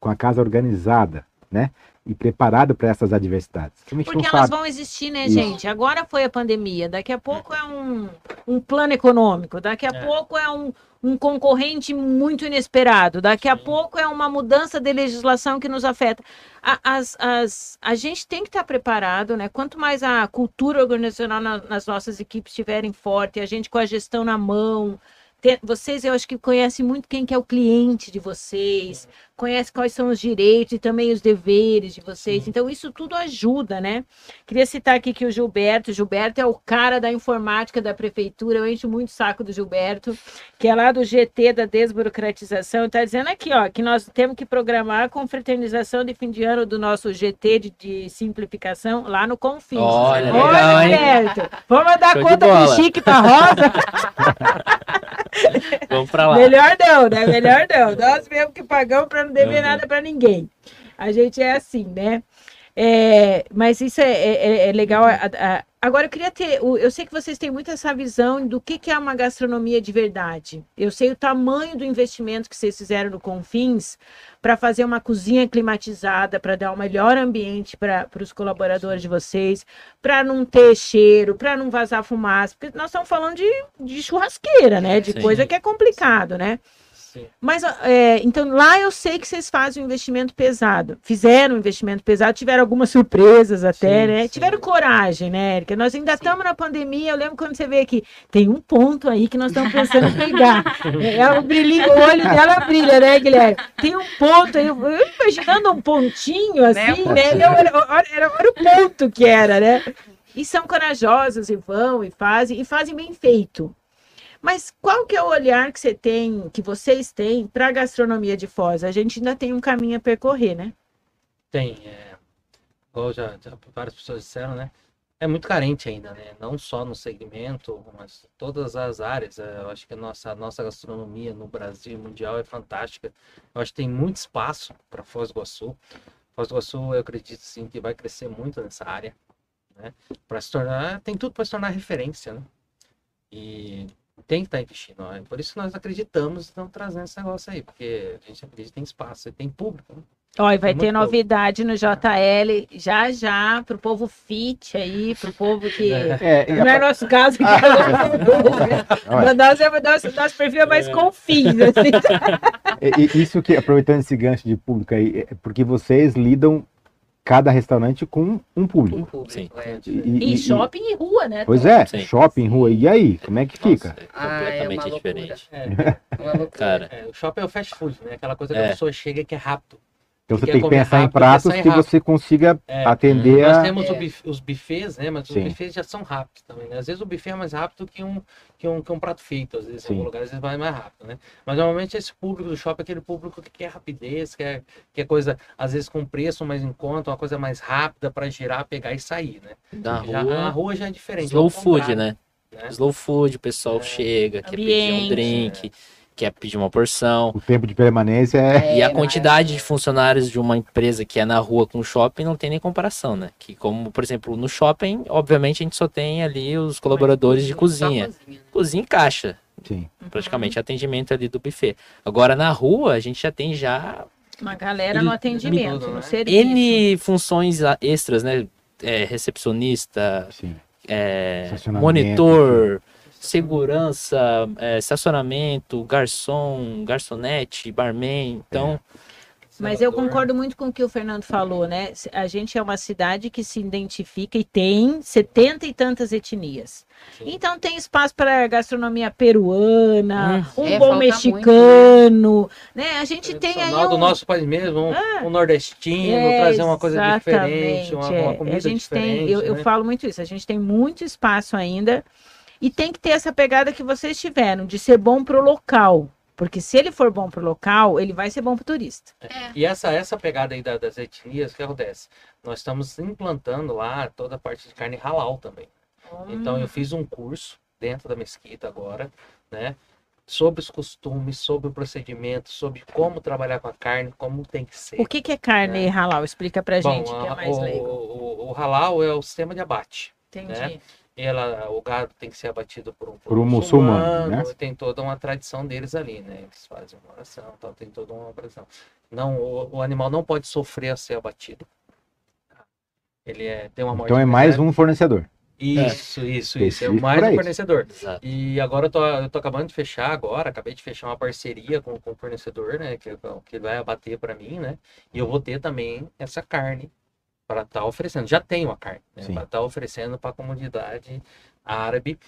com a casa organizada, né? E preparado para essas adversidades. Gente Porque elas sabe. vão existir, né, Isso. gente? Agora foi a pandemia, daqui a pouco é um, um plano econômico, daqui a É. pouco é um, um concorrente muito inesperado, daqui a Sim. pouco é uma mudança de legislação que nos afeta. A, as, as, a gente tem que estar preparado, né? Quanto mais a cultura organizacional na- nas nossas equipes estiverem forte, a gente com a gestão na mão. vocês, eu acho que conhecem muito quem que é o cliente de vocês, conhece quais são os direitos e também os deveres de vocês. Sim. Então, isso tudo ajuda, né? Queria citar aqui que o Gilberto, o Gilberto é o cara da informática da prefeitura, eu encho muito o saco do Gilberto, que é lá do GT da desburocratização, está dizendo aqui, ó, que nós temos que programar a confraternização de fim de ano do nosso GT de, de simplificação lá no Confins. Olha, Olha, legal, hein? Gilberto, vamos dar Show conta do Chique tá rosa? [laughs] Vamos pra lá. Melhor não, né? Melhor não. Nós mesmo que pagamos para não dever Uhum. nada para ninguém. A gente é assim, né? É, mas isso é, é- é legal. a- a- agora, eu queria ter. o- Eu sei que vocês têm muito essa visão do que, que é uma gastronomia de verdade. Eu sei o tamanho do investimento que vocês fizeram no Confins para fazer uma cozinha climatizada, para dar um melhor ambiente para os colaboradores de vocês, para não ter cheiro, para não vazar fumaça, porque nós estamos falando de, de churrasqueira, né? De Sim. coisa que é complicado, né? Sim. Mas, é, então, lá eu sei que vocês fazem um investimento pesado. Fizeram um investimento pesado, tiveram algumas surpresas até, Sim, né? sim. Tiveram coragem, né, Érica? Nós ainda estamos na pandemia. Eu lembro quando você veio aqui, tem um ponto aí que nós estamos pensando em pegar. [laughs] É, o brilhinho, o olho dela brilha, né, Guilherme? Tem um ponto aí, eu eu imaginando um pontinho assim, né? Não, era, era, era- era o ponto que era, né? E são corajosos e vão e fazem, e fazem bem feito. Mas qual que é o olhar que você tem, que vocês têm para a gastronomia de Foz? A gente ainda tem um caminho a percorrer, né? Tem, é, igual já, já várias pessoas disseram, né? É muito carente ainda, né? Não só no segmento, mas todas as áreas. É, Eu acho que a nossa, a nossa gastronomia no Brasil mundial é fantástica. Eu acho que tem muito espaço para Foz do Iguaçu. Foz do Iguaçu, eu acredito sim que vai crescer muito nessa área, né? Para se tornar, tem tudo para se tornar referência, né? E tem que estar investindo. ó. Por isso nós acreditamos e estamos trazendo esse negócio aí, porque a gente acredita em espaço e tem público. Né? E vai Muito ter novidade no JL já já pro povo fit aí, pro povo que É, [laughs] e não é nosso caso que [laughs] [laughs] Olha. é nosso, nosso perfil é mais confins assim. Isso que, aproveitando esse gancho de público aí, é porque vocês lidam cada restaurante com um público. Um público, Sim. é. E, e- shopping e rua, né? Pois é, Sim. shopping, rua. E aí, como é que fica? Nossa, é Ah, é completamente uma loucura. diferente. É, Uma loucura. Cara, é, o shopping é o fast food, né? Aquela coisa que É. a pessoa chega que é rápido. Então você tem que pensar em rápido, pratos pensar em que você consiga É, atender Nós a... temos o É. buf- os buffets, né? Mas os Sim. buffets já são rápidos também, né? Às vezes o buffet é mais rápido que um, que um, que um prato feito, às vezes em Sim. algum lugar, às vezes vai mais rápido, né? Mas normalmente esse público do shopping é aquele público que quer rapidez, quer, quer coisa, às vezes com preço mais em conta, uma coisa mais rápida para girar, pegar e sair, né? Na Já, rua, na rua já é diferente. slow ao food, né? né? Slow food, o pessoal É. chega, quer pedir um drink, quer pedir uma porção. O tempo de permanência é... E a É, quantidade de funcionários de uma empresa que é na rua com shopping não tem nem comparação, né? Que como, por exemplo, no shopping, obviamente a gente só tem ali os colaboradores de cozinha. cozinha, né? Cozinha e caixa, Sim. praticamente, atendimento ali do buffet. Agora na rua a gente já tem já Uma galera no atendimento, no né? serviço. N funções extras, né? É, recepcionista, Sim. é, monitor, segurança, é, estacionamento, garçom, garçonete, barman. Então, Mas eu concordo muito com o que o Fernando falou, né? A gente é uma cidade que se identifica e tem setenta e tantas etnias. Sim. Então tem espaço para gastronomia peruana, um É, bom mexicano, né? A gente tem aí Tradicional do um... nosso país mesmo, um, Ah. um nordestino, É, trazer uma coisa diferente, uma, uma é. comida a gente diferente. tem, eu, eu né? falo muito isso, a gente tem muito espaço ainda e tem que ter essa pegada que vocês tiveram de ser bom pro local, porque se ele for bom pro local, ele vai ser bom pro turista. E essa, essa pegada aí da- das etnias, o que acontece? Nós estamos implantando lá toda a parte de carne halal também. Então eu fiz um curso dentro da mesquita agora, né? Sobre os costumes, sobre o procedimento, sobre como trabalhar com a carne, como tem que ser. O que, que é carne É. halal? Explica pra gente Bom, que é mais o, leigo. o, o halal é o sistema de abate. Entendi. né? Ela, o gado tem que ser abatido por um, Por um muçulmano, né? Tem toda uma tradição deles ali, né? Eles fazem uma oração, tal, tem toda uma tradição. Não, o, o animal não pode sofrer a ser abatido. Ele é, tem uma morte. Então é mais um fornecedor. Isso, isso, isso. É mais um isso. fornecedor. exato. E agora eu tô, eu tô acabando de fechar agora, acabei de fechar uma parceria com, com o fornecedor, né? Que, que vai abater para mim, né? E eu vou ter também essa carne para estar oferecendo. Já tenho a carne, né? Para estar oferecendo para a comunidade árabe,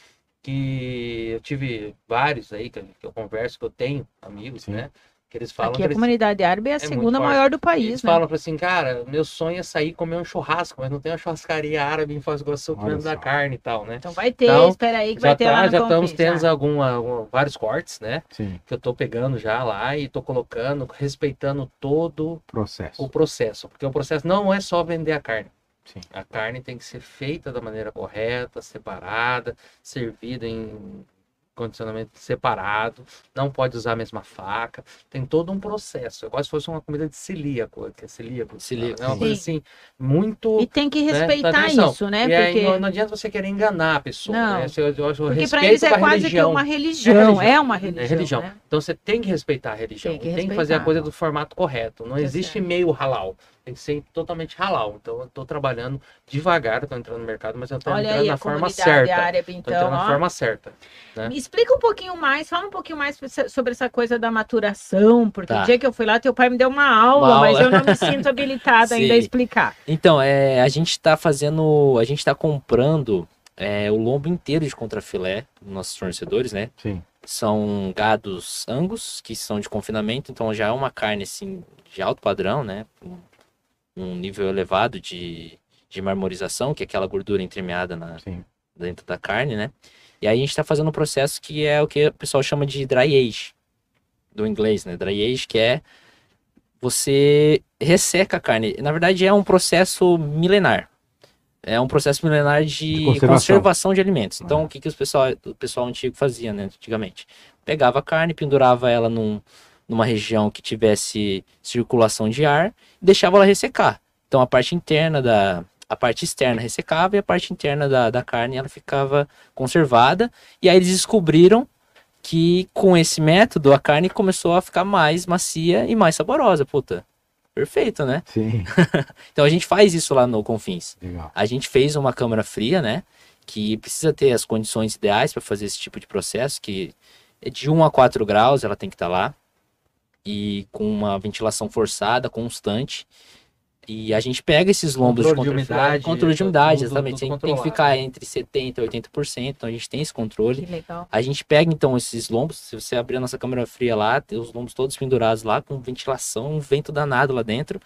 que eu tive vários aí que, eu- que eu converso, que eu tenho amigos, Sim. né? Que eles falam Aqui que a eles, comunidade árabe é a muito segunda maior do eles país, né? falam assim, cara, meu sonho é sair e comer um churrasco, mas não tem uma churrascaria árabe em Foz do Iguaçu comendo da carne e tal, né? Então vai ter, Então, espera aí que Já, vai ter lá tá, no já estamos tendo já. alguma, alguma- vários cortes, né? Sim. Que eu tô pegando já lá e tô colocando, respeitando todo Processo. o processo. Porque o processo não é só vender a carne. Sim. A carne tem que ser feita da maneira correta, separada, servida em condicionamento separado, não pode usar a mesma faca, tem todo um processo. É quase se fosse uma comida de celíaco, que é celíaco. Celíaco, É uma coisa assim, muito E tem que né? respeitar atenção. isso, né? e aí Porque, não, não adianta você querer enganar a pessoa. Não. Né? Eu, eu, eu porque para eles é quase religião. que uma religião, é, uma religião. É religião. né? Então você tem que respeitar a religião. Tem que Tem que, fazer a coisa do formato correto. Não Tá existe certo. meio halal. Tem que ser totalmente halal. Então eu tô trabalhando devagar, eu tô entrando no mercado, mas eu tô Olha entrando aí na a forma certa. árabe, Tô então, entrando na ó. forma certa. né? Me explica um pouquinho mais, fala um pouquinho mais sobre essa coisa da maturação, porque Tá. o dia que eu fui lá, teu pai me deu uma aula, Uma mas aula. eu não me sinto habilitada [laughs] ainda a explicar. Então, é, a gente tá fazendo. A gente tá comprando é, o lombo inteiro de contrafilé dos nossos fornecedores, né? Sim. São gados angus, que são de confinamento, então já é uma carne assim de alto padrão, né? Um, nível elevado de, de marmorização, que é aquela gordura entremeada na, Sim. dentro da carne, né? E aí a gente está fazendo um processo que é o que o pessoal chama de dry age, do inglês, né? Dry age, que é você resseca a carne. Na verdade, é um processo milenar. É um processo milenar de, De conservação. conservação. de alimentos. Então, Ah. o que, que os pessoal, o pessoal antigo fazia, né? Antigamente. Pegava a carne, pendurava ela num, numa região que tivesse circulação de ar e deixava ela ressecar. Então, a parte interna da... A parte externa ressecava e a parte interna da, da carne ela ficava conservada. E aí eles descobriram que com esse método a carne começou a ficar mais macia e mais saborosa. Puta, perfeito, né? Sim. [laughs] Então a gente faz isso lá no Confins. Legal. A gente fez uma câmara fria, né? Que precisa ter as condições ideais para fazer esse tipo de processo, que é de 1 a 4 graus ela tem que estar lá. E com uma ventilação forçada, constante. E a gente pega esses lombos Controle de de controle umidade, controle de tudo- umidade, tudo- exatamente. tudo tem, tem que ficar entre 70% e 80%, então a gente tem esse controle. Que legal. A gente pega então esses lombos, se você abrir a nossa câmera fria lá, tem os lombos todos pendurados lá, com ventilação, um vento danado lá dentro,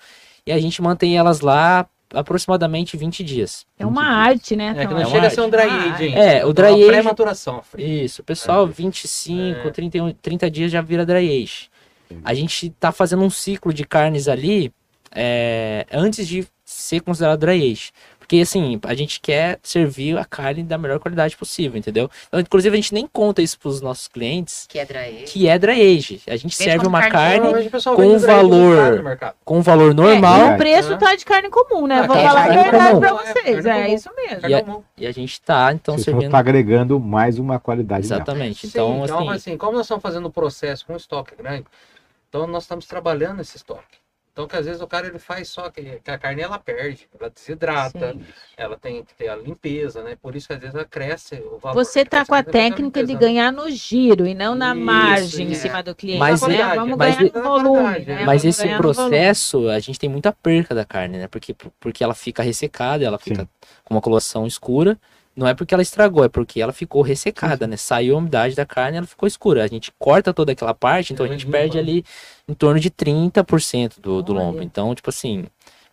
e a gente mantém elas lá aproximadamente 20 dias. É uma arte, né? É que não É chega a ser um dry age, hein? É, o dry uma age- pré-maturação. Isso, pessoal, É. 25, É. 31, 30 dias já vira dry age. A gente tá fazendo um ciclo de carnes ali é, antes de ser considerado dry age. Porque, assim, a gente quer servir a carne da melhor qualidade possível, entendeu? Então, inclusive, a gente nem conta isso pros nossos clientes, Que é dry. que é dry age. A gente Vende serve uma carne carne com age valor- mercado. com um valor É, normal e o preço É. tá de carne comum, né? Ah, Vou tá falar a verdade comum. pra É, vocês. É comum. isso mesmo. E a- e a gente tá, então, servindo. está agregando mais uma qualidade. Exatamente. Sim, Então, então, assim, assim, como nós estamos fazendo o processo com estoque grande, então nós estamos trabalhando esse estoque. Então, que às vezes o cara ele faz só que, que a carne ela perde, ela desidrata, Sim. ela tem que ter a limpeza, né? Por isso que às vezes ela cresce o valor. Você tá cresce com a técnica de né? ganhar no giro e não na Isso, margem em é. cima do cliente. Mas né? Vamos mas ganhar e- no volume. Mas né? Mas Vamos esse processo, a gente tem muita perca da carne, né? Porque, porque ela fica ressecada, ela fica Sim. com uma coloração escura. Não é porque ela estragou, é porque ela ficou ressecada, né? Saiu a umidade da carne ela ficou escura. A gente corta toda aquela parte, então a gente limpa. perde ali em torno de 30% do, do lombo. Então, tipo assim,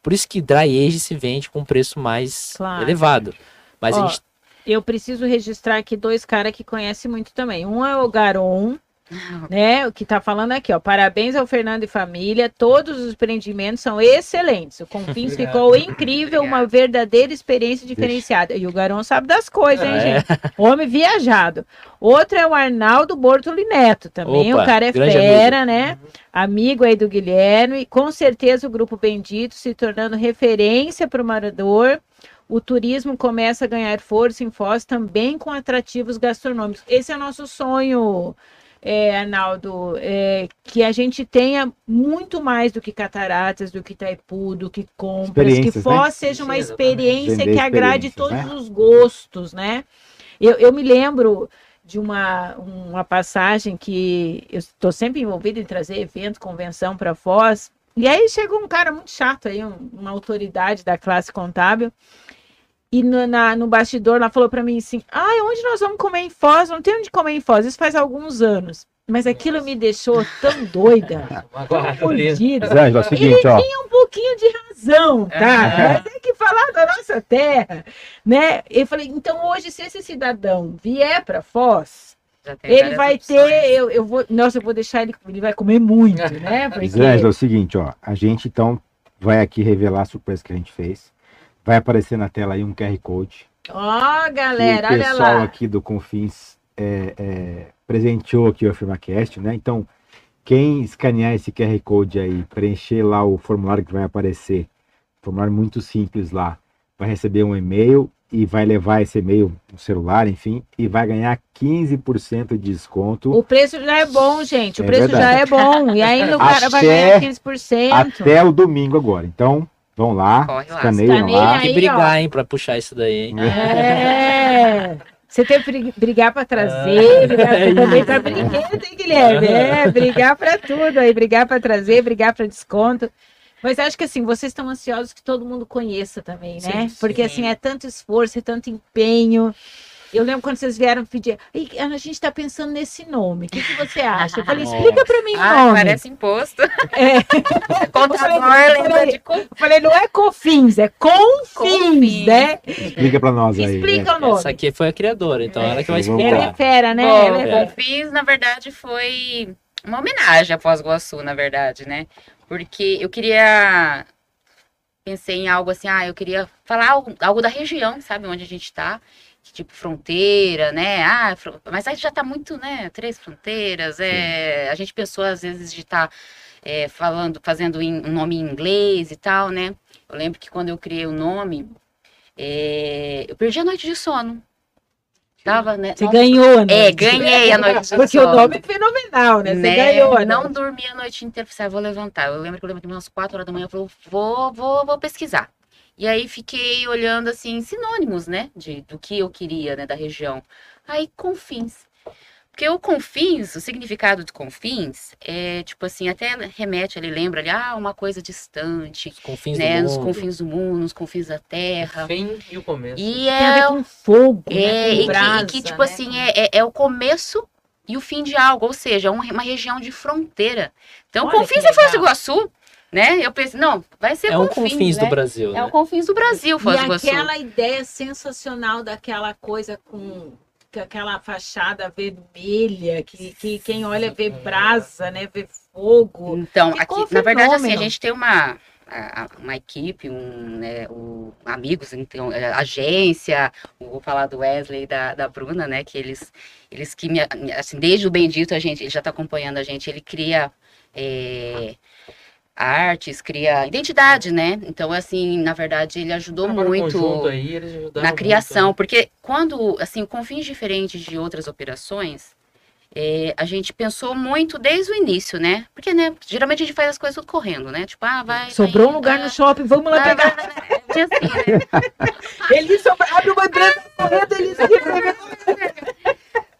por isso que dry age se vende com um preço mais Claro. elevado. Mas Ó, a gente Eu preciso registrar aqui dois caras que conhecem muito também. Um é o Garon, né? O que tá falando aqui, ó. Parabéns ao Fernando e família. Todos os empreendimentos são excelentes. O Confins Obrigado. ficou incrível, uma verdadeira experiência diferenciada. E o Garon sabe das coisas, hein, É. gente? Homem viajado. Outro é o Arnaldo Bortoli Neto também. Opa, o cara é fera, né? Amigo aí do Guilherme. Com certeza o Grupo Bendito se tornando referência para o morador. O turismo começa a ganhar força em Foz também com atrativos gastronômicos. Esse é o nosso sonho, é, Arnaldo, é, que a gente tenha muito mais do que cataratas, do que Itaipu, do que compras, que Experiências, Foz né? seja uma experiência Vender que agrade todos né? os gostos, né? Eu, eu me lembro de uma, uma passagem que eu estou sempre envolvida em trazer evento, convenção para Foz. E aí chegou um cara muito chato aí, um- uma autoridade da classe contábil. E no, na- no bastidor lá falou para mim assim: Ah, onde nós vamos comer em Foz? Não tem onde comer em Foz. Isso faz alguns anos. Mas aquilo me deixou tão doida, [laughs] tão é o seguinte, ó. um pouquinho de razão, tá? Aham. Mas tem que falar da nossa terra, né? Eu falei, então hoje, se esse cidadão vier para Foz, ele vai opções. ter, eu, eu vou, nossa, eu vou deixar ele, ele vai comer muito, né? Porque, Ângela, é o seguinte, ó. A gente então vai aqui revelar a surpresa que a gente fez. Vai aparecer na tela aí um QR Code. ó, que galera, o olha pessoal lá. aqui do Confins é, é, presenteou aqui o AfirmaCast, né? Então, quem escanear esse QR Code aí, preencher lá o formulário que vai aparecer, formulário muito simples lá, vai receber um e-mail e vai levar esse e-mail no celular, enfim, e vai ganhar 15% de desconto O preço já é bom, gente. O É preço já verdade. é bom. E ainda o cara vai Até- ganhar 15%. até o domingo agora. Então, vão lá, Corre lá, escaneiam escaneia lá. aí. tem que brigar, hein, pra puxar isso daí, hein? É. Você tem que bri- brigar para trazer, brigar É também para brinquedo, hein, Guilherme? É, brigar para tudo aí, brigar para trazer, brigar para desconto. Mas acho que assim, vocês estão ansiosos que todo mundo conheça também, né? Sim, Porque sim. assim, é tanto esforço, é tanto empenho. Eu lembro quando vocês vieram pedir, "Ei, a gente está pensando nesse nome, o que, que você acha? Eu falei, explica para mim o Ah, nome. parece imposto. [laughs] É. [laughs] Contador falei- lembra de Eu falei, não é Cofins, é Confins, Confins. né? Explica pra nós aí. Explica né? o nome. Essa aqui foi a criadora, então ela que vai Vamos Ela explicar. é fera, né? Bom, Ela é. Confins, na verdade, foi uma homenagem a Foz Iguaçu, na verdade, né? Porque eu queria. Pensei em algo assim, ah, eu queria falar algo, algo da região, sabe, onde a gente tá. Tipo, fronteira, né? Ah, mas aí já tá muito, né? Três fronteiras. É, a gente pensou, às vezes, de estar falando, fazendo um nome em inglês e tal, né? Eu lembro que quando eu criei o nome, é, eu perdi a noite de sono. Tava, né? Você Nossa, ganhou, né? é, ganhei a noite de [laughs] Porque sono. o nome é fenomenal, né? Você Né? ganhou, né? Não dormi a noite inteira, falei, ah, vou levantar. Eu lembro que eu levantei umas 4 horas da manhã, eu falei, vou, vou, vou pesquisar. E aí fiquei olhando, assim, sinônimos, né, de, do que eu queria, né, da região. Aí, confins. Porque o confins, o significado de confins é tipo assim, até remete, ele lembra ali, ah, uma coisa distante, Os confins né? do Nos mundo. confins do mundo, nos confins da terra. O fim e o começo. E Tem a ver é, com fogo, é, né? e Com que- brasa, e que, tipo né? assim, é, é, é o começo e o fim de algo, ou seja, um- uma região de fronteira. Então, Olha confins que é Foz do. Iguaçu, né? Eu pensei, não, vai ser É um confins, confins né? do Brasil, É né? o confins do Brasil, Foz do E Iguaçu. aquela ideia sensacional daquela coisa com aquela fachada vermelha, que, que quem olha vê brasa, né? Vê fogo. Então, Ficou aqui, na verdade, assim, a gente tem uma, uma equipe, um, né, o- amigos, então, é, agência, vou falar do Wesley e da, da Bruna, né, que eles, eles que, me, assim, desde o Bendito, a gente, ele já está acompanhando a gente, ele cria é, artes, cria identidade, né, então, assim, na verdade, ele ajudou Trabalho muito aí, na muito, criação, né? porque quando, assim, com fins diferentes de outras operações, é, a gente pensou muito desde o início, né? Porque, né, geralmente a gente faz as coisas tudo correndo, né? Tipo, ah, vai... Sobrou um vai, lugar ah, no shopping, vamos lá vai, pegar. vai, vai, vai. Tinha assim, né? [laughs] Ele sobra... abre uma empresa correndo, ele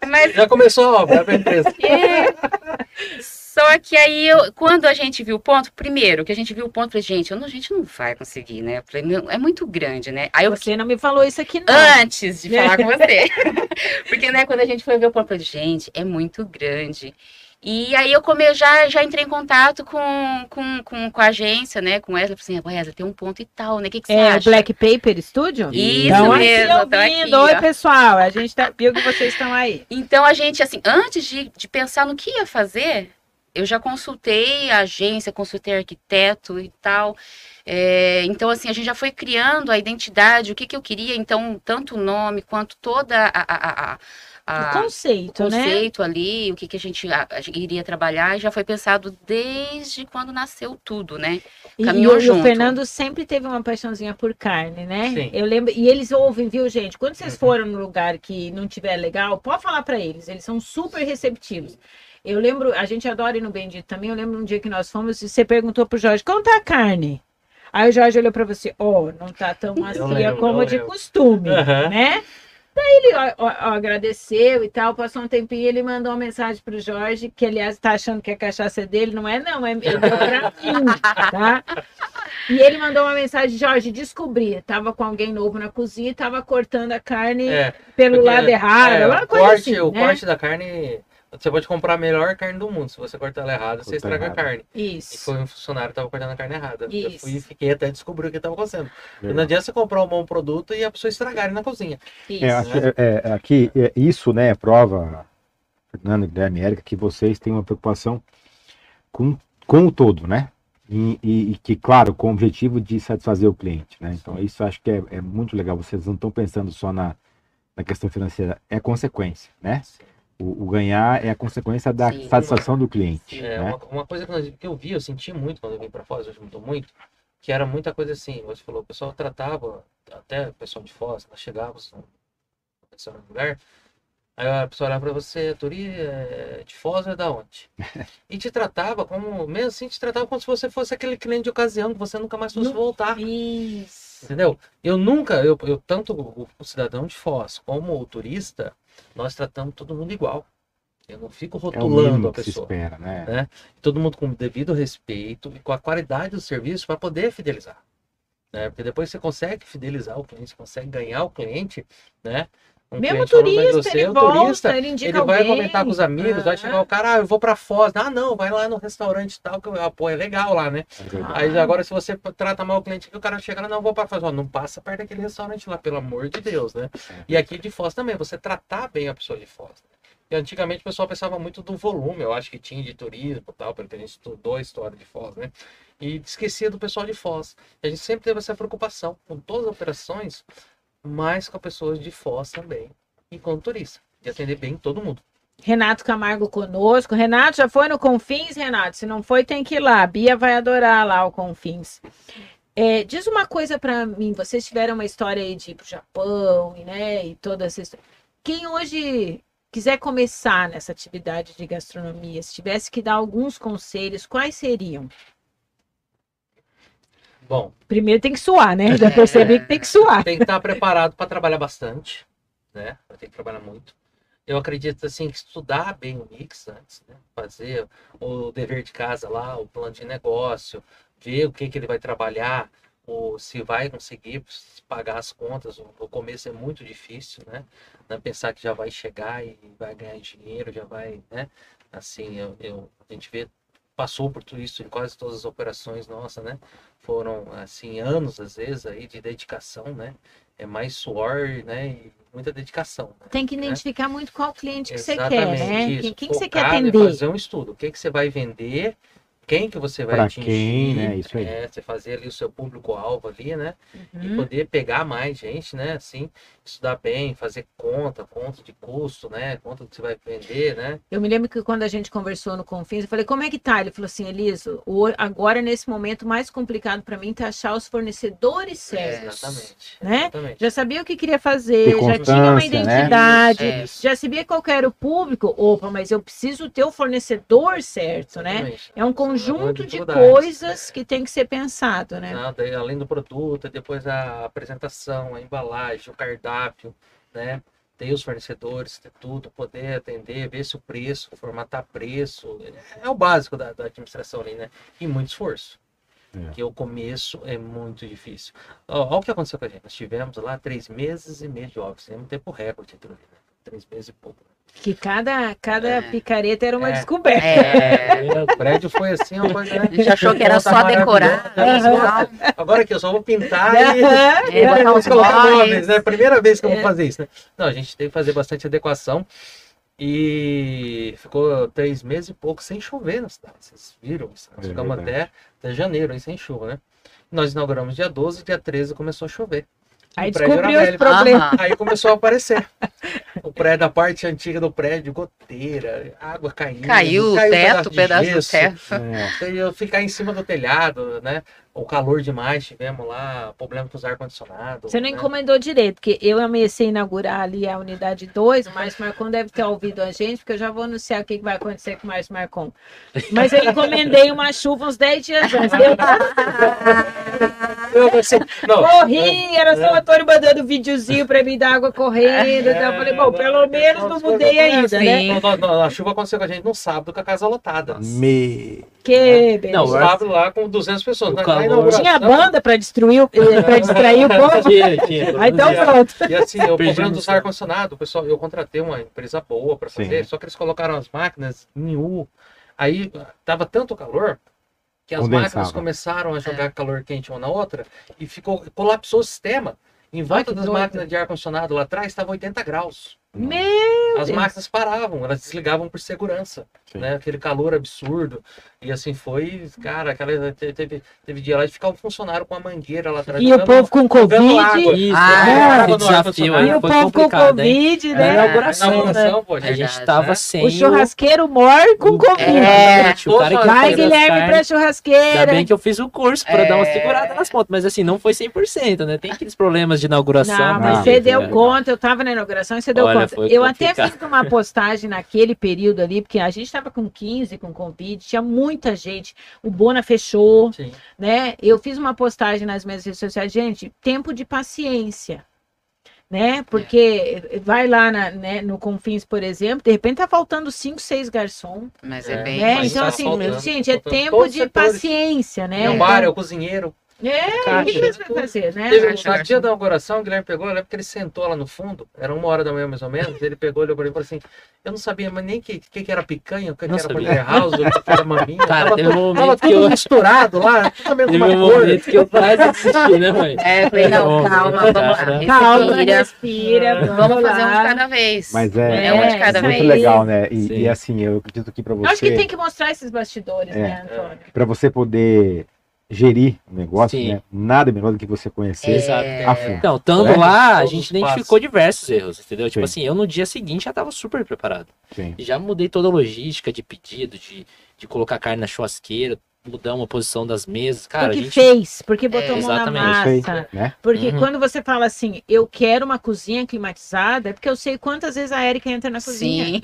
Mas Já começou a obra, abre a empresa. [laughs] É. Só que aí, eu- quando a gente viu o ponto, primeiro, que a gente viu o ponto, falei, gente, eu não- a gente não vai conseguir, né? Eu falei, "Meu, é muito grande, né? Aí eu, Você não me falou isso aqui, não. antes de falar com você. [laughs] Porque, né, quando a gente foi ver o ponto, eu falei, gente, é muito grande. E aí eu come, já, já entrei em contato com, com, com, com a agência, né? Com falei assim, Wesley, tem um ponto e tal, né? O que, que você É o acha? Black Paper Studio? Isso Então, mesmo, aqui tô aqui, ouvindo. Oi, pessoal. A gente tá, viu que vocês estão aí. Então a gente, assim, antes de, de pensar no que ia fazer, eu já consultei a agência, consultei arquiteto e tal. É, então, assim, a gente já foi criando a identidade, o que, que eu queria, então, tanto o nome quanto toda a, a, a- a- a- o conceito, né? conceito ali, o que, que a gente, a- a gente iria trabalhar, e já foi pensado desde quando nasceu tudo, né? E, e Caminhou o, e o junto. Fernando sempre teve uma paixãozinha por carne, né? Sim. Eu lembro. E eles ouvem, viu, gente? Quando vocês Uhum. foram no lugar que não tiver legal, pode falar pra eles. Eles são super receptivos. Eu lembro, a gente adora ir no Bendito também. Eu lembro um dia que nós fomos e você perguntou pro Jorge, como tá a carne? Aí o Jorge olhou pra você, ó, não tá tão macia como eu de costume, Aham. né? Daí ele ó, ó, agradeceu e tal, passou um tempinho e ele mandou uma mensagem pro Jorge, que aliás tá achando que a cachaça é dele, não é não, é, é deu pra [laughs] mim, tá? E ele mandou uma mensagem, Jorge, descobri, tava com alguém novo na cozinha e tava cortando a carne É, pelo lado errado, é, uma o coisa corte, assim, o né? corte da carne, você pode comprar a melhor carne do mundo. Se você cortar ela errada, você estraga errado. a carne. E Isso. foi um funcionário que tava cortando a carne errada. Eu Isso. fui e fiquei até descobrir o que estava acontecendo. E não adianta você comprar um bom produto e a pessoa estragar ele na cozinha. Isso. É, acho que, é, é, aqui, é, isso, né, prova, Fernando, Guilherme, Érica, que vocês têm uma preocupação com, com o todo, né? E, e- e que, claro, com o objetivo de satisfazer o cliente, né? Então, isso acho que é, é muito legal. Vocês não estão pensando só na, na questão financeira, é consequência, né? O, o ganhar é a consequência da Sim. satisfação do cliente, É, né? uma, uma coisa que, nós- que eu vi, eu senti muito quando eu vim para Foz, hoje mudou muito, que era muita coisa assim, você falou, o pessoal tratava, até o pessoal de Foz, nós chegávamos no no lugar, aí a pessoa olhava para você, Turi, é de Foz é da onde? [laughs] E te tratava como, mesmo assim, te tratava como se você fosse aquele cliente de ocasião, que você nunca mais fosse Não- voltar. Isso. Entendeu? Eu nunca, eu, eu tanto o, o cidadão de Foz como o turista, nós tratamos todo mundo igual. Eu não fico É rotulando mínimo a pessoa. espera, né? né? Todo mundo com o devido respeito e com a qualidade do serviço para poder fidelizar. Né? Porque depois você consegue fidelizar o cliente, você consegue ganhar o cliente, né? Um Mesmo turista, ele o volta, turista, ele indica ele vai alguém. comentar com os amigos, vai Ah. chegar o cara, ah, eu vou para Foz. Ah, não, vai lá no restaurante e tal, que ah, pô, é legal lá, né? É verdade. Aí agora, se você trata mal o cliente, que o cara chega lá, não, vou para Foz. Ó, não passa perto daquele restaurante lá, pelo amor de Deus, né? E aqui de Foz também, você tratar bem a pessoa de Foz. né? E antigamente o pessoal pensava muito do volume, eu acho que tinha de turismo e tal, porque a gente estudou a história de Foz, né? E esquecia do pessoal de Foz. E a gente sempre teve essa preocupação com todas as operações, mas com as pessoas de Foz também. E com turista. De atender bem todo mundo. Renato Camargo conosco. Renato, já foi no Confins, Renato? Se não foi, tem que ir lá. A Bia vai adorar lá o Confins. É, diz uma coisa pra mim. Vocês tiveram uma história aí de ir pro Japão, né? E toda essa história. Quem hoje quiser começar nessa atividade de gastronomia, se tivesse que dar alguns conselhos, quais seriam? Bom, Primeiro tem que suar, né? Já percebi que tem que suar. tem que estar preparado para trabalhar bastante, né? Tem que trabalhar muito. eu acredito assim que estudar bem o mix antes, né? fazer o dever de casa lá, o plano de negócio, ver o que, que ele vai trabalhar, ou se vai conseguir pagar as contas. No começo é muito difícil, né? Não pensar que já vai chegar e vai ganhar dinheiro, já vai, né? Assim, eu, eu a gente vê passou por tudo isso em quase todas as operações nossas, né? Foram assim anos às vezes aí de dedicação, né? É mais suor, né? E muita dedicação. Né? Tem que identificar né? muito qual cliente que Exatamente, você quer, né? Isso. Quem, quem você quer atender? Fazer um estudo. O que, que você vai vender quem que você vai pra atingir. Quem, né? Isso aí. É, você fazer ali o seu público-alvo ali, né? Uhum. E poder pegar mais gente, né? Assim, estudar bem, fazer conta, conta de custo, né? Conta que você vai vender, né? Eu me lembro que quando a gente conversou no Confins, eu falei, como é que tá? Ele falou assim, Eliso, agora nesse momento mais complicado para mim tá achar os fornecedores É, certos. exatamente. Né? exatamente. Já sabia o que queria fazer, já tinha uma né? identidade, É. já sabia qual que era o público. Opa, mas eu preciso ter o fornecedor certo, né? Exatamente. É um Conjunto de coisas que tem que ser pensado, né? Nada, além do produto, depois a apresentação, a embalagem, o cardápio, né? Ter os fornecedores, ter tudo, poder atender, ver se o preço, formatar preço. É o básico da, da administração ali, né? E muito esforço. É. Porque o começo é muito difícil. Olha o que aconteceu com a gente. Nós tivemos lá três meses e meio de office. É um tempo recorde né? Três meses e pouco. Que cada, cada É. picareta era uma É. descoberta. É, O prédio foi assim, uma coisa, né? a gente achou que era só decorar. e tal. Agora aqui, eu só vou pintar e É, botar Vamos uns colocar né? Primeira vez que eu vou fazer isso, né? Não, a gente tem que fazer bastante adequação. E ficou três meses e pouco sem chover na cidade. Vocês viram? Nós É ficamos até, até janeiro aí sem chuva, né? Nós inauguramos dia 12, dia 13 começou a chover. Aí O prédio era descobriu os velho. problemas. Aí começou a aparecer. O prédio, a parte antiga do prédio, goteira, água caindo. Caiu o caiu um teto, de pedaço do gesso. teto. É. Eu ficar em cima do telhado, né? O calor demais, tivemos lá, problema com os ar-condicionado. Você não né? encomendou direito, porque eu comecei a inaugurar ali a unidade 2, o Márcio Marcon deve ter ouvido a gente, porque eu já vou anunciar o que vai acontecer com o Márcio Marcon. Mas eu encomendei uma chuva uns 10 dias antes. Eu não, corri, era só o Antônio mandando videozinho pra mim da água correndo. então eu falei, bom, pelo menos não mudei ainda, né? Sim. não, não, não, a chuva aconteceu com a gente no sábado com a casa lotada. Me... Que Não, No beleza. sábado lá com 200 pessoas. O na calor- Tinha banda pra destruir, eh, pra distrair o povo. [laughs] Tinha, tinha. Aí então pronto. E assim, [laughs] o Perdi problema dos ar-condicionado, pessoal, eu contratei uma empresa boa para fazer, Sim. só que eles colocaram as máquinas em U. Aí tava tanto calor que as Condensava. máquinas começaram a jogar calor quente uma na outra e ficou colapsou o sistema. Em volta das máquinas de ar-condicionado lá atrás estava 80 graus. Meu As Deus. máquinas paravam, elas desligavam por segurança, Sim. né? Aquele calor absurdo. E assim foi, cara, aquela te- teve, teve dia lá de ficar um funcionário com a mangueira lá atrás. E o povo com. Covid. Isso, Ah, é, desafio E o povo com? Covid, É, né? a inauguração, pô, A gente Verdade, tava né? sem O churrasqueiro mor com Covid. É. o cara que Vai, Guilherme, pra Ainda churrasqueira. bem que eu fiz o curso pra dar uma É. segurada nas pontas, mas assim, não foi 100%, né? Tem aqueles problemas de inauguração. Não, mas Ah, você é deu verdade. conta, eu tava na inauguração e você deu Olha, conta. Foi Eu até fiz uma postagem naquele período ali, porque a gente tava com 15 com Covid, tinha muita gente. O Bona fechou, Sim. né? Eu fiz uma postagem nas minhas redes sociais, gente, tempo de paciência. Né? Porque vai lá na- né, no Confins, por exemplo, de repente tá faltando 5, 6 garçom. Mas É, é bem. Né? mas Então, tá assim, faltando, gente, é tempo todos de setores. paciência, né? É o bar, é o cozinheiro. É, o que você vai fazer, né? Teve, Caixa, no dia da inauguração, o Guilherme pegou, eu lembro que ele sentou lá no fundo, era uma hora da manhã mais ou menos, ele pegou, olhou pra mim e falou assim, eu não sabia mas nem o que, que, que era picanha, o que, que Não era sabia. porterhouse, o que, que era maminha, Cara, tava, um tudo, momento tava que tudo eu- misturado lá, tudo a Teve mesma um cor. momento que eu quase desisti, né, mãe? É, falei, não, calma, vamos lá. Calma, Respira. respira. Vamos fazer um de cada vez. Mas é, É um de cada muito vez. legal, né? E, e assim, eu acredito que para Eu Acho que você, tem que mostrar esses bastidores, É. né, Antônio? para você poder gerir o negócio, Sim. né? Nada melhor do que você conhecer Exato. a fundo. Então, estando É. lá, a gente identificou diversos erros, entendeu? Tipo Sim. assim, eu no dia seguinte já tava super preparado. Sim. E já mudei toda a logística de pedido, de, de colocar carne na churrasqueira, mudamos a posição das mesas. Cara, porque a gente. fez, porque botou É, mão na massa. né? Porque Uhum. quando você fala assim, eu quero uma cozinha climatizada, é porque eu sei quantas vezes a Erika entra na cozinha, Sim,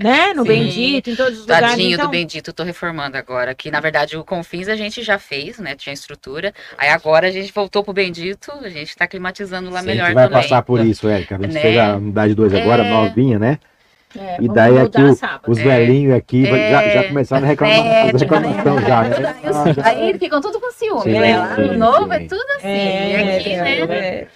né? No Sim. Bendito, em todos os lugares. tadinho Então, do Bendito, tô reformando agora. Que na verdade o Confins a gente já fez, né? Tinha estrutura. Aí agora a gente voltou pro Bendito, a gente tá climatizando lá Sim, A melhor gente vai também. passar por isso, Érica. A gente Né? fez a unidade 2 agora, É. novinha, né? É, E vamos daí mudar aqui o- sábado. Os É. velhinhos aqui já, É. já começaram a reclamar, É, fazer reclamação já, né? Aí, Ah, já- aí ficam tudo com ciúme, Sim, né? Lá sim, no novo é tudo assim. É, aqui, é, né? é.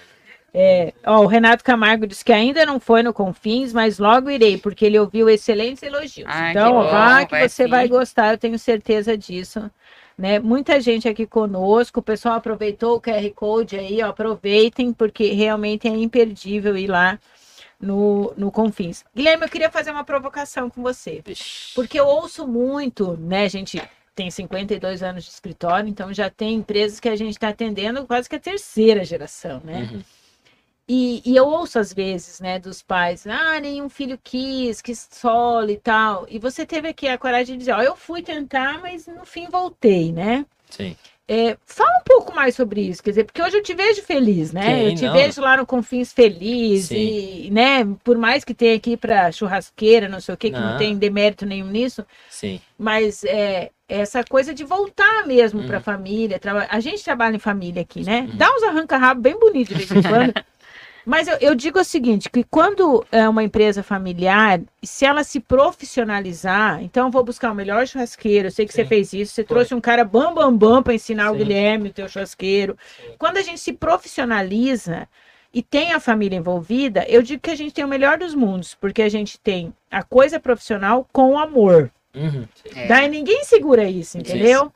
É, ó, o Renato Camargo disse que ainda não foi no Confins, mas logo irei, porque ele ouviu excelentes elogios. Ai, então, que bom, vá que vai você sim. vai gostar, eu tenho certeza disso. Né? Muita gente aqui conosco, o pessoal aproveitou o QR Code aí, ó, aproveitem, porque realmente é imperdível ir lá no, no Confins. Guilherme, eu queria fazer uma provocação com você. Porque eu ouço muito, né, a gente tem 52 anos de escritório, então já tem empresas que a gente está atendendo quase que a terceira geração, né? Uhum. E, e eu ouço às vezes, né, dos pais, ah, nenhum filho quis, quis solo e tal. E você teve aqui a coragem de dizer, ó, eu fui tentar, mas no fim voltei, né? Sim. É, fala um pouco mais sobre isso, quer dizer, porque hoje eu te vejo feliz, né? Sim, eu te não. vejo lá no Confins feliz Sim. e, né, por mais que tenha aqui para churrasqueira, não sei o que, que não Não. tem demérito nenhum nisso, Sim. mas é essa coisa de voltar mesmo Uhum. para a família. traba- A gente trabalha em família aqui, né? Uhum. Dá uns arranca-rabo bem bonitos de vez em quando. [laughs] Mas eu, eu digo o seguinte, que quando é uma empresa familiar, se ela se profissionalizar, então eu vou buscar o melhor churrasqueiro, eu sei que você Sim. fez isso, você Foi. trouxe um cara bam, bam, bam para ensinar o Sim. Guilherme, o teu churrasqueiro. Sim. Quando a gente se profissionaliza e tem a família envolvida, eu digo que a gente tem o melhor dos mundos, porque a gente tem a coisa profissional com o amor. Uhum. É. Daí ninguém segura isso, entendeu?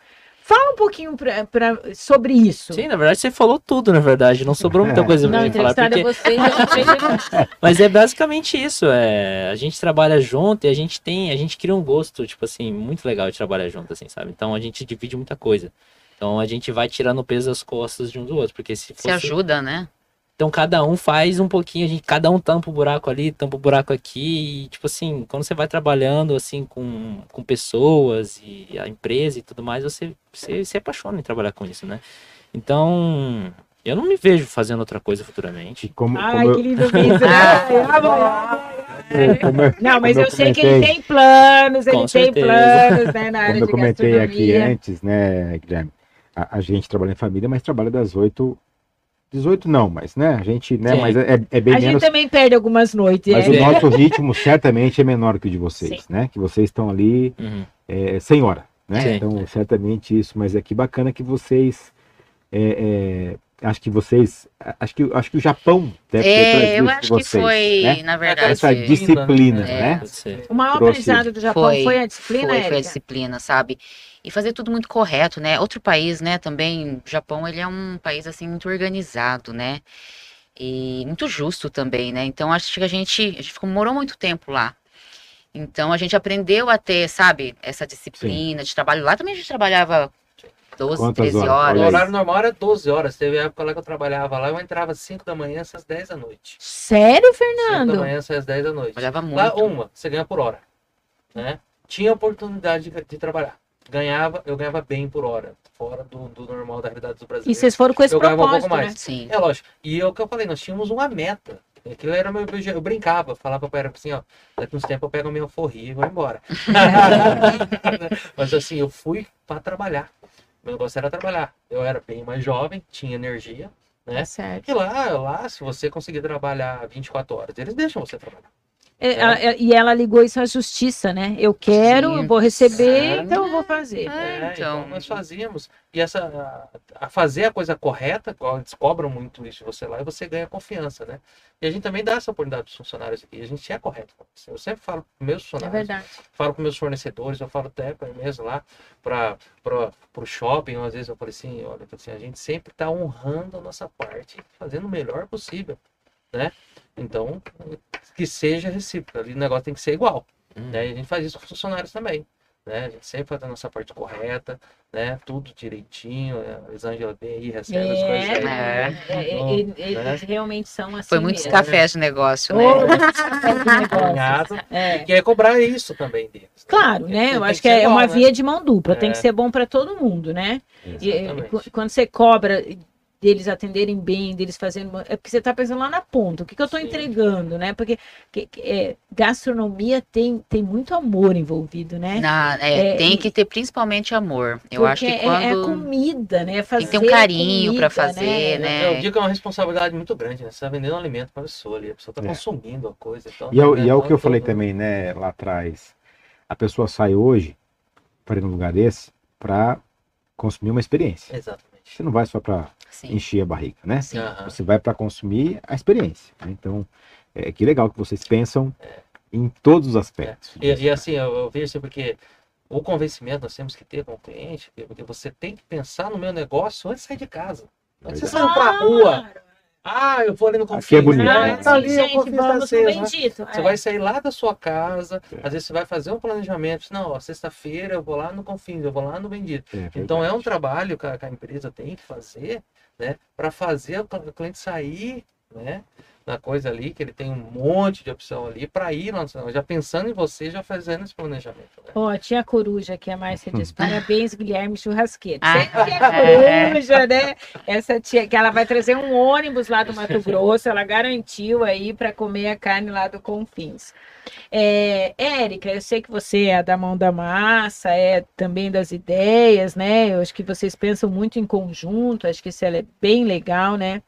Fala um pouquinho pra, pra- sobre isso. Sim, na verdade você falou tudo, na verdade. Não sobrou muita [laughs] coisa pra Não, mim falar. entrevistada é Porque... você. [laughs] eu Mas é basicamente isso. É... A gente trabalha junto e a gente tem. A gente cria um gosto, tipo assim, muito legal de trabalhar junto, assim, sabe? Então a gente divide muita coisa. Então a gente vai tirando o peso das costas de um do outro. Porque se Se fosse... ajuda, né? Então cada um faz um pouquinho, a gente, cada um tampa o buraco ali, tampa o buraco aqui, e tipo assim, quando você vai trabalhando assim com, com pessoas e a empresa e tudo mais, você, você se apaixona em trabalhar com isso, né? Então, eu não me vejo fazendo outra coisa futuramente. Como, Ai, como eu- que lindo isso. [laughs] Ai, ai, ai. como eu- Não, mas como eu sei que ele tem planos, ele tem planos né, na área Como eu de comentei aqui antes, né, Guilherme? A, a gente trabalha em família, mas trabalha das 8. 18 não, mas né? A gente, né? Sim. Mas é, é bem A gente menos. também perde algumas noites. Mas é. o nosso [laughs] ritmo certamente é menor que o de vocês, Sim. né? Que vocês estão ali Uhum. é, 100 horas, né? Sim. Então, certamente isso. Mas é que bacana que vocês. é, é, acho que vocês. Acho que, acho que o Japão deve ter É, trazido eu acho pra que vocês, foi, né? na verdade, Essa disciplina, É. né? O maior trouxe- aprendizado do Japão foi, Foi, a disciplina, foi, foi a disciplina, sabe? E fazer tudo muito correto, né? Outro país, né, também, o Japão, ele é um país, assim, muito organizado, né? E muito justo também, né? Então, acho que a gente, a gente ficou, morou muito tempo lá. Então, a gente aprendeu a ter, sabe, essa disciplina de trabalho. Lá também a gente trabalhava 12, Quantas 13 horas? horas. O horário normal era 12 horas. Teve época lá que eu trabalhava lá, eu entrava às 5 da manhã, às 10 da noite. Sério, 5 da Fernando? manhã, às 10 da noite. Trabalhava muito. Lá, uma, você ganha por hora. Né? Tinha oportunidade de, de trabalhar. Ganhava, eu ganhava bem por hora. Fora do, do normal da realidade dos E brasileiros. vocês foram com esse Eu ganhava um pouco propósito, né? mais. Sim. É lógico. E é o que eu falei, nós tínhamos uma meta. Aquilo era meu, meu- eu brincava, falava para assim, ó, daqui uns tempos eu pego a minha alforria e vou embora. [laughs] Mas assim, eu fui para trabalhar. Meu negócio era trabalhar. Eu era bem mais jovem, tinha energia, né? Tá certo. E lá, lá, se você conseguir trabalhar 24 horas, eles deixam você trabalhar. É, é, e ela ligou isso à justiça, né? Eu quero, Sim. eu vou receber, Sim. então eu vou fazer. É, É, então, então. nós fazíamos. E essa, a, fazer a coisa correta, eles cobram muito isso de você lá, e você ganha confiança, né? E a gente também dá essa oportunidade para os funcionários aqui. A gente é correto. com isso. Eu sempre falo para meus É funcionários, verdade. falo com meus fornecedores, eu falo até para mesmo lá, para o shopping, às vezes eu falo assim, olha, assim, a gente sempre está honrando a nossa parte, fazendo o melhor possível, né? Então, que seja recíproco, ali o negócio tem que ser igual, Hum. né? E a gente faz isso com os funcionários também, né? A gente sempre faz a nossa parte correta, né? Tudo direitinho, né? a Elisângela bem aí, recebe as coisas aí. É, é, é, Bom, é, né? eles realmente são assim. Foi muitos mesmo. cafés de negócio, né? De negócio. Alinhado, É. que é cobrar isso também deles. né? Claro, né? Eu acho que que é uma né? via de mão dupla, tem que É. ser bom para todo mundo, né? E, e, quando você cobra deles atenderem bem, deles fazendo. É porque você está pensando lá na ponta, o que, que eu estou entregando, né? Porque que, que, é, gastronomia tem, tem muito amor envolvido, né? Na, é, é, tem que ter principalmente amor. Eu acho que quando... é, é comida, né? Fazer tem que ter um carinho para fazer, né? né? Eu digo que é uma responsabilidade muito grande, né? Você está vendendo um alimento para a pessoa ali, a pessoa está é. consumindo a coisa. Então, e, é, e é o que eu falei também, né, lá atrás. A pessoa sai hoje para ir num lugar desse para consumir uma experiência. Exatamente. Você não vai só para encher a barriga, né? Sim. Você vai para consumir a experiência. Né? Então, é, que legal que vocês pensam é. em todos os aspectos. É. E, e, assim, eu, eu vejo assim, porque o convencimento nós temos que ter com o cliente, porque você tem que pensar no meu negócio antes de sair de casa. Não é você sair para a rua. Ah, eu vou ali no Confins. Aqui é bonito. Né? Ah, tá ali, gente, vamos tá cedo, né? Você vai sair lá da sua casa, é. às vezes você vai fazer um planejamento. Não, sexta-feira eu vou lá no Confins, eu vou lá no Bendito. É, então é um trabalho que a, que a empresa tem que fazer, né? Para fazer o cliente sair, né? na coisa ali, que ele tem um monte de opção ali para ir lá já pensando em você, já fazendo esse planejamento. Né? Ó, né? oh, tinha a coruja aqui, a Márcia diz, parabéns, Guilherme Churrasqueiro. Ah, Sempre é coruja, né? Essa tia, que ela vai trazer um ônibus lá do Mato Grosso, ela garantiu aí para comer a carne lá do Confins. É, Érica, eu sei que você é da mão da massa, é também das ideias, né? Eu acho que vocês pensam muito em conjunto, acho que isso é bem legal, né?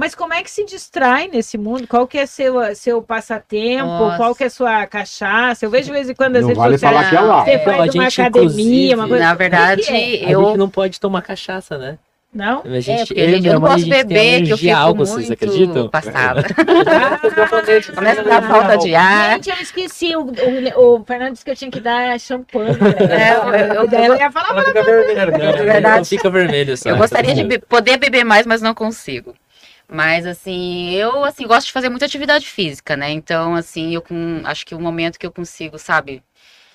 Mas como é que se distrai nesse mundo? Qual que é seu, seu passatempo? Nossa. Qual que é sua cachaça? Eu vejo de vez em quando as não vale falar que é lá. Você faz uma academia, uma coisa. Na verdade, é? eu... a gente não pode tomar cachaça, né? Não? A gente, é, porque eu, eu não posso beber, que eu fico álcool, muito vocês acreditam? passada. [laughs] Começa a dar falta de ar. Gente, eu esqueci. O, o, o Fernando disse que eu tinha que dar champanhe. É, eu, eu, eu, ia falar, ela fica vermelha. Não, verdade, fica vermelho só. Eu gostaria de be poder beber mais, mas não consigo. Mas assim, eu assim gosto de fazer muita atividade física, né? Então, assim, eu com, acho que o momento que eu consigo, sabe,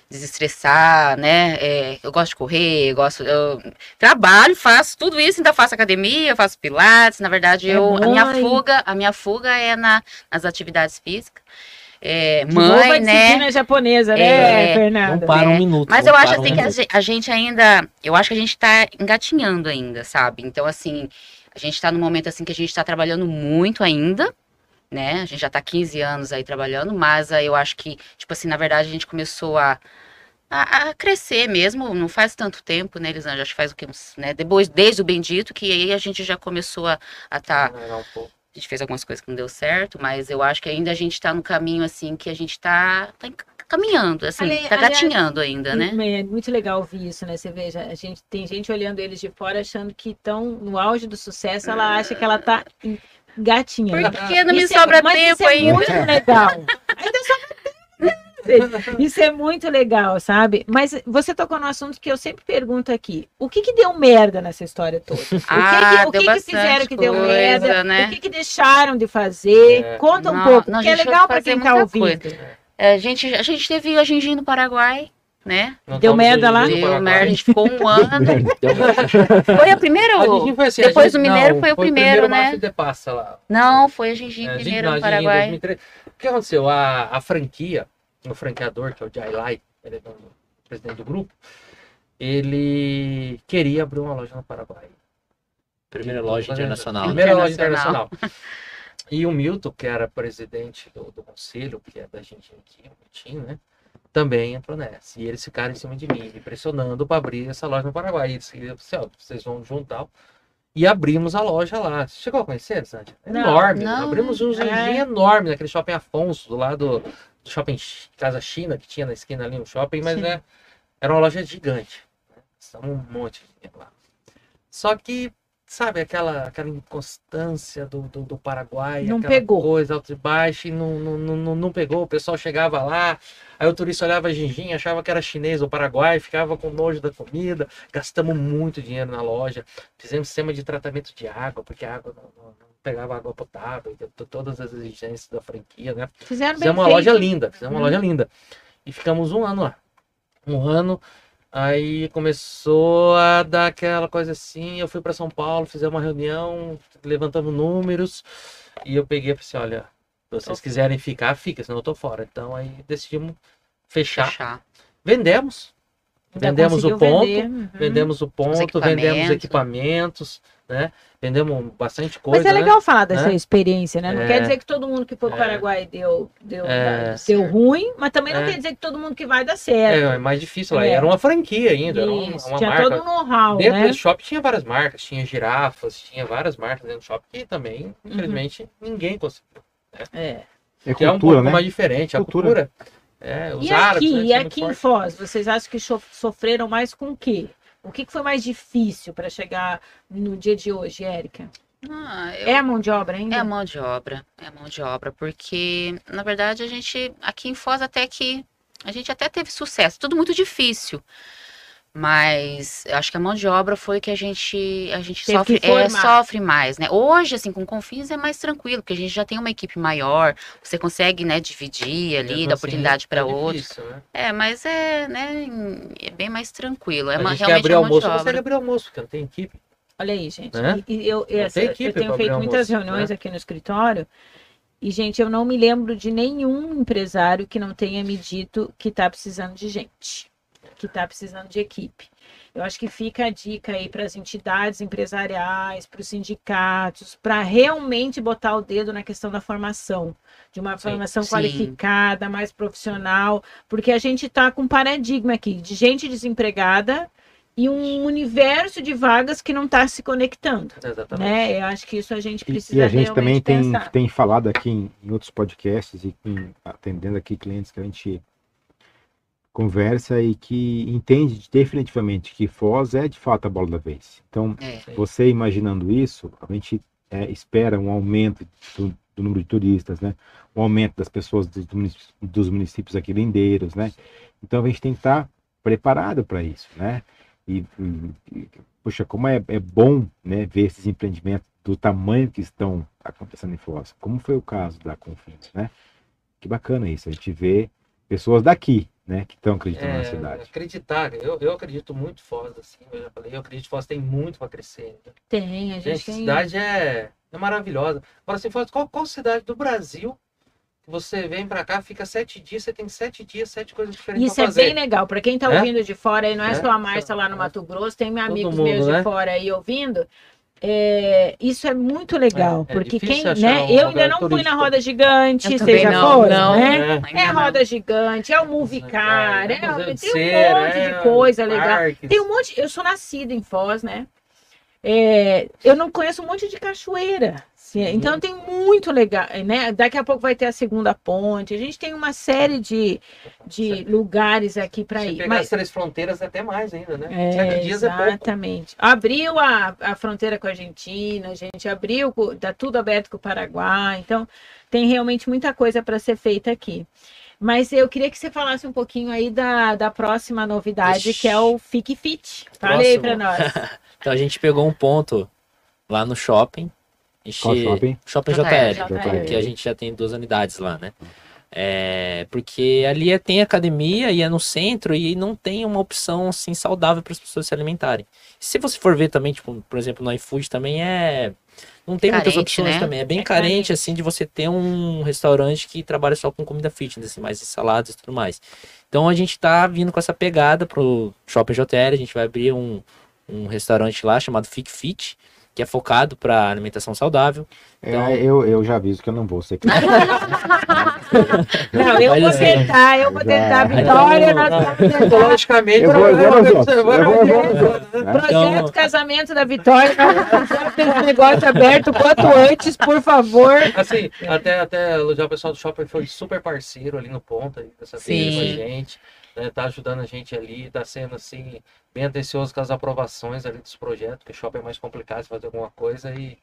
desestressar, né? É, eu gosto de correr, eu gosto, eu trabalho, faço tudo isso, ainda faço academia, faço pilates. Na verdade, é eu a minha fuga, a minha fuga é na, nas atividades físicas. É, mãe, né? japonesa, né, é, Fernanda? Não para um minuto. Mas eu acho assim um que a gente ainda, eu acho que a gente está engatinhando ainda, sabe? Então assim, a gente está num momento assim que a gente está trabalhando muito ainda, né? A gente já está 15 anos aí trabalhando, mas aí eu acho que, tipo assim, na verdade a gente começou a, a, a crescer mesmo, não faz tanto tempo, né, Elisângela? Acho que faz o que? Né? Depois, desde o Bendito, que aí a gente já começou a estar. Tá, a gente fez algumas coisas que não deu certo, mas eu acho que ainda a gente está no caminho assim que a gente está tá, tá caminhando, assim, Ali, tá gatinhando ainda, né? É muito legal ouvir isso, né? Você veja, a gente tem gente olhando eles de fora achando que estão no auge do sucesso, ela acha que ela tá gatinhando. Porque não me isso é sobra é, tempo isso ainda. É muito legal. Ainda sobra Isso é muito legal, sabe? Mas você tocou no assunto que eu sempre pergunto aqui. O que que deu merda nessa história toda? O que, ah, que, o que, que fizeram que deu merda? Né? O que, que deixaram de fazer? É. Conta um não, pouco, não, porque é legal para quem está ouvindo. Coisa. É, a gente, a gente teve a Gingin no Paraguai, né? Não Deu merda lá? Deu merda, a gente ficou um [laughs] ano. foi a primeira. A foi assim, depois do Mineiro não, foi o foi primeiro, né? De passa lá. Não, foi a Gingin é, primeiro no Paraguai. O que aconteceu? A, a franquia, o franqueador, que é o Jailai, ele é o presidente do grupo, ele queria abrir uma loja no Paraguai. Primeira loja internacional. Primeira loja internacional. [laughs] E o Milton, que era presidente do, do conselho, que é da gente aqui, o Milton, né? Também entrou nessa. E eles ficaram em cima de mim, me pressionando para abrir essa loja no Paraguai. E disse, assim, ó, vocês vão juntar. E abrimos a loja lá. Você chegou a conhecer, Sandy? É enorme. Não, abrimos um é. enorme naquele shopping Afonso, do lado do shopping Casa China, que tinha na esquina ali um shopping, mas é, era uma loja gigante. Né? Um monte de dinheiro lá. Só que sabe, aquela, aquela inconstância do, do, do Paraguai, não pegou. coisa alto e baixo, e não, não, não, não pegou. O pessoal chegava lá, aí o turista olhava a gingim, achava que era chinês ou paraguai, ficava com nojo da comida. Gastamos muito dinheiro na loja, fizemos sistema de tratamento de água, porque a água não, não, não pegava água potável, todas as exigências da franquia, né? Fizeram fizemos uma loja linda, fizemos uma loja linda. E ficamos um ano lá. Um ano Aí começou a dar aquela coisa assim. Eu fui para São Paulo, fizemos uma reunião, levantamos números. E eu peguei e falei assim: olha, se vocês quiserem ficar, fica, senão eu tô fora. Então aí decidimos fechar. fechar. Vendemos. Vendemos o ponto, uhum. vendemos o ponto, vendemos equipamentos. né? Vendemos bastante coisa. Mas é né? legal falar dessa Né? experiência, né? Não É. quer dizer que todo mundo que foi para o É. Paraguai deu, deu, É. deu ruim, mas também não É. quer dizer que todo mundo que vai dar certo. É, é mais difícil lá. É. Era uma franquia ainda, era uma, uma tinha marca. todo um know-how, Dentro né? desse shopping tinha várias marcas, tinha girafas, tinha várias marcas dentro do shopping que também, Uhum. infelizmente, ninguém conseguiu. É. É Que é um cultura, pouco né? mais diferente. A Cultura. É, os E árabes, aqui, né, e aqui em fortes. Foz, vocês acham que so- sofreram mais com o quê? O que que foi mais difícil para chegar no dia de hoje, Érica? Ah, eu- É a mão de obra ainda? É a mão de obra, é a mão de obra, porque na verdade a gente aqui em Foz até que a gente até teve sucesso, tudo muito difícil. Mas eu acho que a mão de obra foi que a gente a gente Teve sofre, que é, sofre mais, né? Hoje assim com Confins é mais tranquilo, porque a gente já tem uma equipe maior, você consegue, né, dividir ali, Mesmo dar assim, oportunidade para é outros. difícil, né? É, mas é, né, é bem mais tranquilo, é a uma, gente quer realmente abrir é uma mão almoço, de consegue obra. abrir almoço, porque não tem equipe. Olha aí, gente. Né? E, e eu, essa- tem eu tenho feito abrir muitas almoço, reuniões né? aqui no escritório e, gente, eu não me lembro de nenhum empresário que não tenha me dito que está precisando de gente, que está precisando de equipe. Eu acho que fica a dica aí para as entidades empresariais, para os sindicatos, para realmente botar o dedo na questão da formação, de uma Sim. formação Sim. qualificada, mais profissional, porque a gente está com um paradigma aqui de gente desempregada e um universo de vagas que não está se conectando. Exatamente. Né? Eu acho que isso a gente E, precisa e a gente também tem, pensar. tem falado aqui em, em outros podcasts e em- atendendo aqui clientes que a gente conversa e que entende definitivamente que Foz é de fato a bola da vez. Então, É. você imaginando isso, a gente é, espera um aumento do, do número de turistas, né? Um aumento das pessoas dos, municípios, dos municípios aqui lindeiros, né? Então a gente tem que estar preparado para isso, né? E, e- e, poxa, como é, é bom, né, ver esses empreendimentos do tamanho que estão acontecendo em Foz, como foi o caso da Confins, né? Que bacana isso, a gente vê pessoas daqui, né, que estão acreditando na É, cidade. acreditar, eu, eu acredito muito Foz, assim, eu já falei, eu acredito que Foz tem muito para crescer ainda. Tem, a gente, Gente, a tem. cidade é, é maravilhosa. Agora, assim, Foz, qual, qual cidade do Brasil que você vem para cá, fica sete dias, você tem sete dias, sete coisas diferentes Isso pra é fazer. bem legal. Para quem está É? ouvindo de fora aí, não é, É? só a Márcia lá no Mato Grosso, tem amigos mundo, meus de né? fora aí ouvindo. É, isso é muito legal, É, é porque difícil quem, né? um Eu ainda não fui na roda gigante, já não, foram, não. né? É. É não. roda gigante, é o movie car, é, Museu de tem um cera, monte é, de coisa legal. parques. Tem um monte. Eu sou nascida em Foz, né? É, eu não conheço um monte de cachoeira. Sim. Então tem muito legal, né? Daqui a pouco vai ter a segunda ponte. A gente tem uma série de, de lugares aqui para ir. pegar Mas, as três fronteiras é até mais ainda, né? é, Sete dias é exatamente. Abriu a, a fronteira com a Argentina, a gente abriu, tá tudo aberto com o Paraguai. Então tem realmente muita coisa para ser feita aqui. Mas eu queria que você falasse um pouquinho aí da, da próxima novidade, Ixi. que é o Fique Fit. Fala aí para nós. [laughs] Então a gente pegou um ponto lá no shopping. Qual shopping? Shopping JL. JL, JL. que a gente já tem duas unidades lá, né? É, porque ali é- tem academia e é no centro e não tem uma opção assim saudável para as pessoas se alimentarem. Se você for ver também, tipo, por exemplo, no iFood também é não tem muitas Carente, opções né? também, é bem É carente, carente. assim de você ter um restaurante que trabalha só com comida fitness, assim, mais saladas e tudo mais. Então a gente tá vindo com essa pegada pro Shopping JL, a gente vai abrir um, um restaurante lá chamado Fit Fit, que é focado para alimentação saudável. Então- É, eu, eu já aviso que eu não vou ser [laughs] Não, eu vou assim, tentar, eu vou tentar, Então, Vitória, tentar. Psicologicamente, Eu vou, eu. Projeto Então- Casamento da Vitória, esse negócio aberto quanto antes, por favor. Assim, até, até já o pessoal do shopping foi super parceiro ali no ponto, aí, dessa vez com a Sim. gente, né, tá ajudando a gente ali, tá sendo assim, bem atencioso com as aprovações ali dos projetos, porque o shopping é mais complicado de fazer alguma coisa e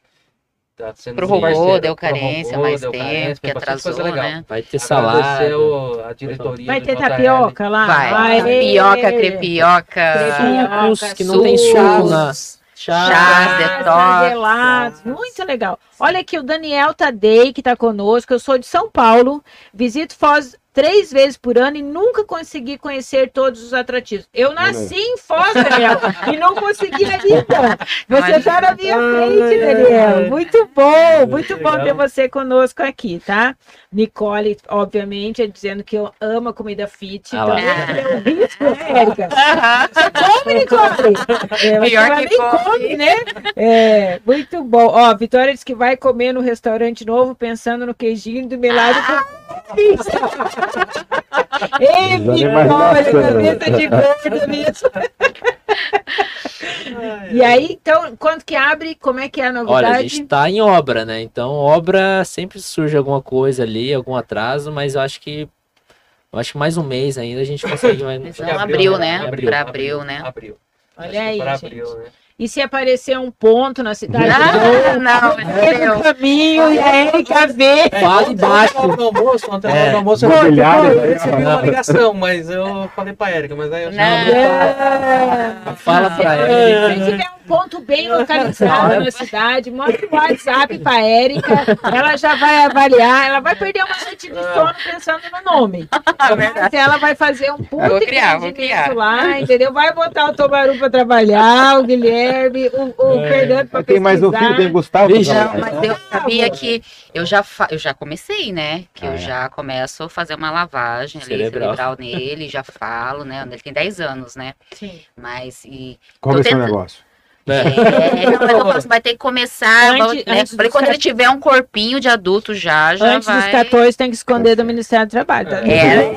tá sendo Prorrogou, parceiro, deu carência prorrogou, mais deu tempo, carência, que atrasou, né? Vai ter salada. Agradecer o- a diretoria Vai ter tapioca lá? Vai. Aê! Tapioca, crepioca, Sucos que não tem suco na chá. Chá, detox. gelados, muito legal. Olha aqui o Daniel Tadei, que está conosco. Eu sou de São Paulo, visito Foz três vezes por ano e nunca consegui conhecer todos os atrativos. Eu nasci em Foz, Daniel, e não consegui ainda. [laughs] Você está na minha frente, Daniel. Muito bom, muito bom ter você conosco aqui, tá? Nicole, obviamente, é dizendo que eu amo a comida fit. Ah então, é um risco, Érica? [laughs] Você come, Nicole? É, Pior que nem come. come, né? É, muito bom. Ó, a Vitória disse que vai comer no restaurante novo pensando no queijinho do melado com pizza. Ei, cabeça de gorda mesmo. E aí, então, quando que abre, como é que é a novidade? Olha, a gente tá em obra, né? Então, obra sempre surge alguma coisa ali, algum atraso, mas eu acho que. Eu acho que mais um mês ainda a gente consegue. mais- Então, abril, né? Abril. Pra abril, né? Abril. Olha Acho que aí, gente. abril, né? E se aparecer um ponto na cidade, Ah, não, no meu caminho e a Érica vê. Fala embaixo. Ontem no almoço, ontem É. no almoço eu né? recebi uma ligação, mas eu falei pra Erika, mas aí eu Não. É. Fala pra Se ela. tiver um ponto bem localizado na cidade, manda o WhatsApp pra Érica, ela já vai avaliar, ela vai perder uma noite de sono pensando no nome. Mas ela vai fazer um puta Vou criar, vou empreendimento criar. lá, entendeu? Vai botar o Tobaru pra trabalhar, o Guilherme, o, o Fernando pra Tem mais um filho, tem Gustavo. Não, mas eu sabia que eu já, fa- eu já comecei, né? Que Ah, eu é. já começo a fazer uma lavagem ali, Cerebral. cerebral, nele, já falo, né? Ele tem 10 anos, né? Sim. Mas e. Qual é o seu negócio? É. É, não, mas eu falo assim, vai ter que começar. Antes- né? antes quando ele tiver um corpinho de adulto já, já Antes vai. dos 14 tem que esconder do Ministério do Trabalho. Tá? É,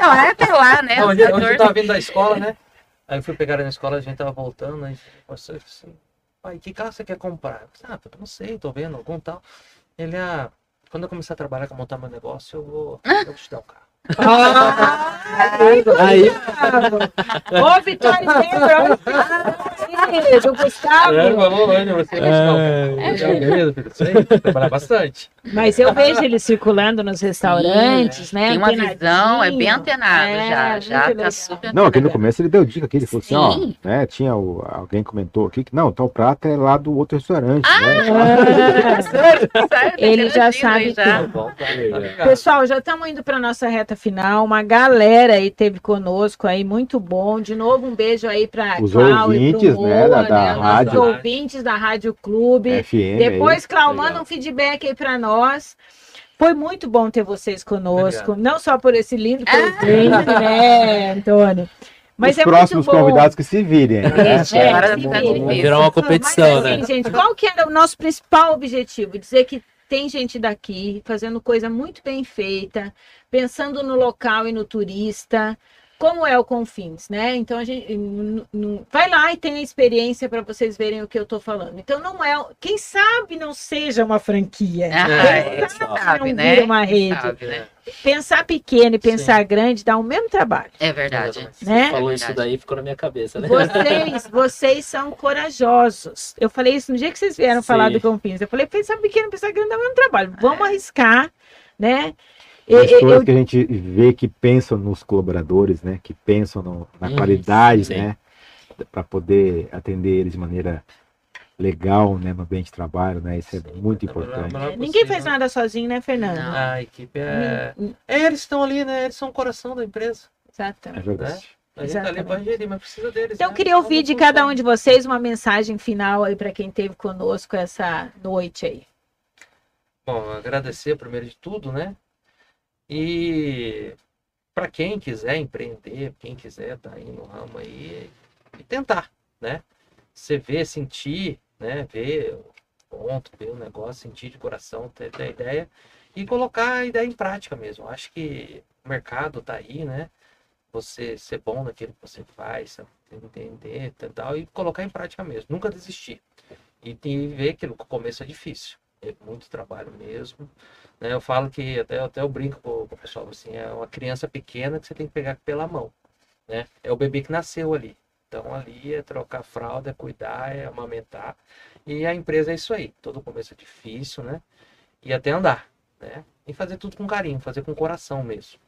não, é até lá, né? Onde, onde 14. eu tava vindo da escola, né? Aí eu fui pegar na escola, a gente tava voltando, aí você assim, pai, que carro você quer comprar? Eu falei, ah, eu não sei, tô vendo algum tal. Ele, ah, quando eu começar a trabalhar, com montar meu negócio, eu vou, [laughs] eu vou te dar um carro. Ah, [laughs] Aí, [laughs] Ô, Vitória, do Gustavo. É, falou, olha, você. É. Trabalhar bastante. Mas eu vejo ele circulando nos restaurantes, né? Tem uma visão, é bem antenado É, já. Já legal. tá super Não, aqui no começo ele deu dica aqui, ele falou assim, ó, Sim. né, tinha o, alguém comentou aqui que não, tal prato é lá do outro restaurante, Ah, né? [laughs] Sabe, Ele já sabe já. tudo. Tá, tá. Pessoal, já estamos indo para nossa reta final. Uma galera aí teve conosco aí, muito bom. De novo, um beijo aí para Os ouvintes, né, da- da Os rádio. ouvintes da Rádio Clube. FM Depois, aí. Clau, Legal. manda um feedback aí para nós. Foi muito bom ter vocês conosco, Obrigado. não só por esse lindo presente, né, Antônio? Mas Os é próximos muito bom. convidados que se virem. né? É, fica sim. difícil. Virou uma competição, Mas, né? assim, gente, qual que era o nosso principal objetivo? Dizer que tem gente daqui fazendo coisa muito bem feita, pensando no local e no turista, como é o Confins, né? Então a gente vai lá e tem a experiência para vocês verem o que eu tô falando. Então não é, quem sabe não seja uma franquia. Ah, Quem é, sabe, sabe, não né? uma rede. Sabe, né? Pensar pequeno e pensar grande dá o mesmo trabalho, É verdade. né? falou É isso verdade. daí, ficou na minha cabeça, né? Vocês, [laughs] vocês são corajosos. Eu falei isso no dia que vocês vieram Sim. falar do Confins. Eu falei, pensar pequeno, pensar grande dá o mesmo trabalho. Vamos arriscar, né? Pessoas eu- que a gente vê que pensam nos colaboradores, né? Que pensam no- na Hum, qualidade, sim. né? Para poder atender eles de maneira legal, né? No ambiente de trabalho, né? Isso é muito importante. Melhor Ninguém faz nada sozinho, né, Fernando? Não. A equipe é... É. Eles estão ali, né? Eles são o coração da empresa. É Exatamente. verdade. A gente tá gerir, mas precisa deles. Então, eu né? queria ouvir de cada um de vocês uma mensagem final aí para quem esteve conosco essa noite aí. Bom, agradecer primeiro de tudo, né? E para quem quiser empreender, quem quiser estar aí no ramo aí, e tentar, né? Você ver, sentir, né? Ver o ponto, ver o negócio, sentir de coração, ter, ter a ideia e colocar a ideia em prática mesmo. Acho que o mercado tá aí, né? Você ser bom naquilo que você faz, entender tal, e colocar em prática mesmo. Nunca desistir. E, e ver que no começo é difícil. É muito trabalho mesmo. Né? Eu falo que até, até eu brinco com, com o pessoal assim, é uma criança pequena que você tem que pegar pela mão. Né? É o bebê que nasceu ali. Então ali é trocar fralda, é cuidar, é amamentar. E a empresa é isso aí. Todo começo é difícil, né? E até andar, né? E fazer tudo com carinho, fazer com coração mesmo.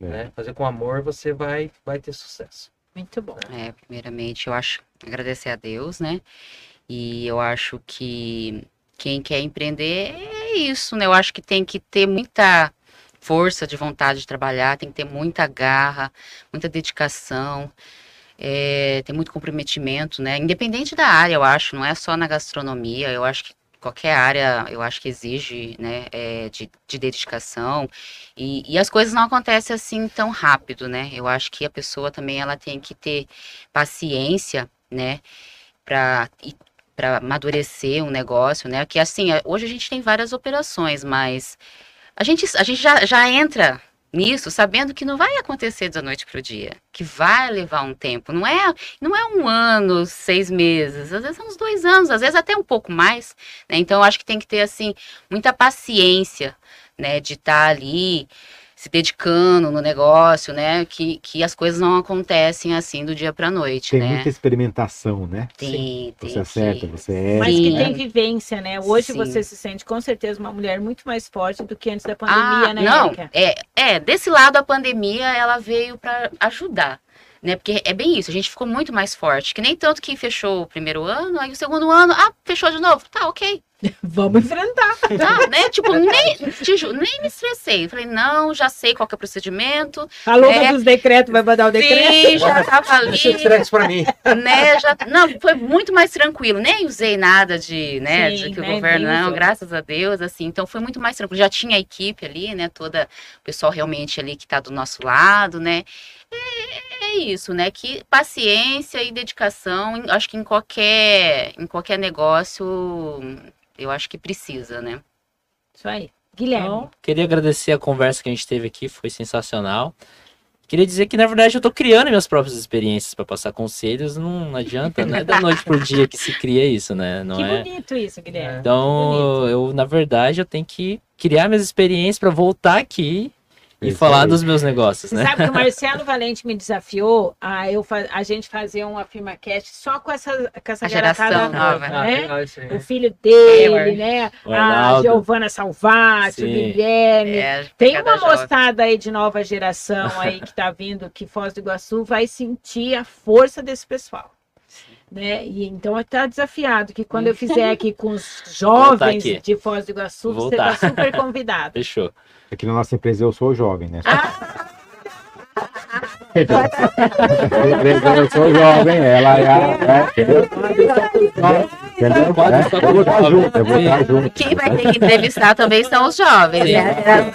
É. Né? Fazer com amor, você vai, vai ter sucesso. Muito bom. É, primeiramente, eu acho agradecer a Deus, né? E eu acho que quem quer empreender é isso, né? Eu acho que tem que ter muita força de vontade de trabalhar, tem que ter muita garra, muita dedicação, é, tem muito comprometimento, né? Independente da área, eu acho, não é só na gastronomia, eu acho que qualquer área, eu acho que exige, né, é, de, de, dedicação, e, e, as coisas não acontecem assim tão rápido, né? Eu acho que a pessoa também, ela tem que ter paciência, né, para para amadurecer um negócio, né? Que assim, hoje a gente tem várias operações, mas a gente, a gente já, já entra nisso sabendo que não vai acontecer da noite para o dia, que vai levar um tempo. Não é, não é um ano, seis meses, às vezes são uns dois anos, às vezes até um pouco mais. Né? Então, eu acho que tem que ter assim muita paciência, né, de estar tá ali se dedicando no negócio, né? Que, que as coisas não acontecem assim do dia para noite, tem né? muita experimentação, né? Tem, tem. Você acerta, que... você é. Mas que né? tem vivência, né? Hoje Sim. você se sente com certeza uma mulher muito mais forte do que antes da pandemia, ah, né? Não, Erika? é, é, desse lado a pandemia ela veio para ajudar. Né? Porque é bem isso, a gente ficou muito mais forte. Que nem tanto que fechou o primeiro ano, aí o segundo ano, ah, fechou de novo. Tá, ok. [laughs] Vamos enfrentar. Tá, né? Tipo, nem, te ju- nem me estressei. Falei, não, já sei qual que é o procedimento. A louca É. dos decretos vai mandar o decreto. Sim, já tava ali. Deixa estresse pra mim. né, já, não, foi muito mais tranquilo, nem usei nada de, né, Sim, de que né, o governo, não, graças a Deus, assim, então foi muito mais tranquilo, já tinha a equipe ali, né, toda, o pessoal realmente ali que tá do nosso lado, né, é, é isso, né, que paciência e dedicação, acho que em qualquer, em qualquer negócio, eu acho que precisa, né. Isso aí. Guilherme. Então, queria agradecer a conversa que a gente teve aqui, foi sensacional. Queria dizer que, na verdade, eu tô criando minhas próprias experiências para passar conselhos, não adianta, não é da noite pro dia que se cria isso, né? Não que é? bonito isso, Guilherme. Então, eu, na verdade, eu tenho que criar minhas experiências para voltar aqui e falar dos meus negócios, Você né? sabe que o [laughs] Marcelo Valente me desafiou a, eu, fa- a gente fazer um AfirmaCast só com essa, com essa A geração nova, Ah, né? legal isso aí. O filho dele, Taylor. né? O A. Giovana Salvati, o. Guilherme. É, Tem uma moçada aí de nova geração aí que tá vindo que Foz do Iguaçu vai sentir a força desse pessoal. Né? E então está desafiado que quando eu fizer aqui com os [laughs] jovens de Foz do Iguaçu, Vou você está super [laughs] convidado. Fechou. Aqui na nossa empresa eu sou jovem, né? eu sou jovem, ela é. é, entendeu? Entendeu? Pode É, ficar eu vou estar jovem. junto, eu vou estar junto. Quem vai ter que entrevistar também são os jovens, né?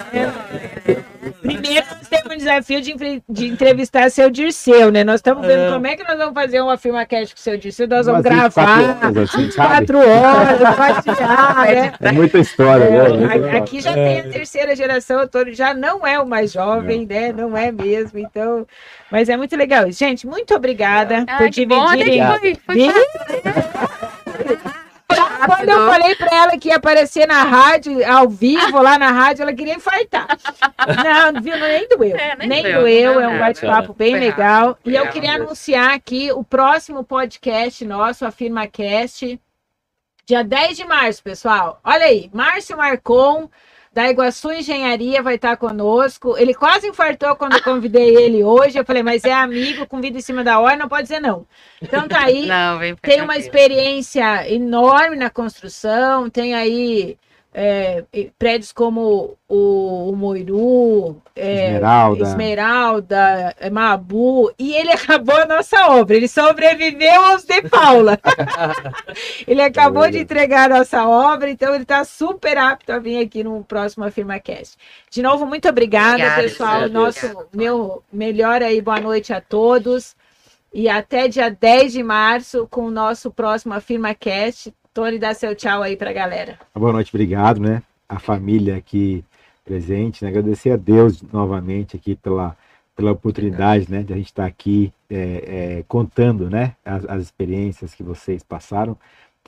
Primeiro nós temos o desafio de, de entrevistar seu Dirceu, né? Nós estamos vendo como é que nós vamos fazer uma firmacast com o seu Dirceu. Nós vamos Umas 24 gravar assim, quatro horas, compartilhar, né? É muita história, né? É, a- Aqui já tem a terceira geração, o Tony já não é o mais jovem, né? Não é mesmo, então. Mas é muito legal. Gente, muito obrigada Ah, por bom, dividirem. que foi, foi? Quando eu falei pra ela que ia aparecer na rádio, ao vivo, lá na rádio, ela queria infartar. Não, viu? Nem doeu. É, nem nem doeu, doeu, não é um nada. bate-papo bem Foi legal. E eu queria anunciar aqui o próximo podcast nosso, a FirmaCast, dia 10 de março, pessoal. Olha aí, Márcio Marcon, da Iguaçu Engenharia, vai estar conosco. Ele quase infartou quando eu convidei ele hoje. Eu falei, mas é amigo, com vida em cima da hora, não pode dizer não. Então tá aí. [laughs] Não, Tem uma experiência enorme na construção, tem aí é, prédios como o, o Moiru, é, Esmeralda. Esmeralda, é, Mabu, e ele [laughs] acabou a nossa obra, ele sobreviveu aos de Paula. [laughs] ele acabou de entregar a nossa obra, então ele está super apto a vir aqui no próximo AfirmaCast. De novo, muito obrigada, Obrigada, pessoal. Gisele. Nosso Obrigada. meu melhor aí, boa noite a todos. E até dia 10 de março com o nosso próximo AfirmaCast. Tony, dá seu tchau aí pra galera. Boa noite, obrigado, né? A família aqui presente, né? Agradecer a Deus novamente aqui pela, pela oportunidade, né? De a gente estar aqui é, é, contando, né? As, as experiências que vocês passaram.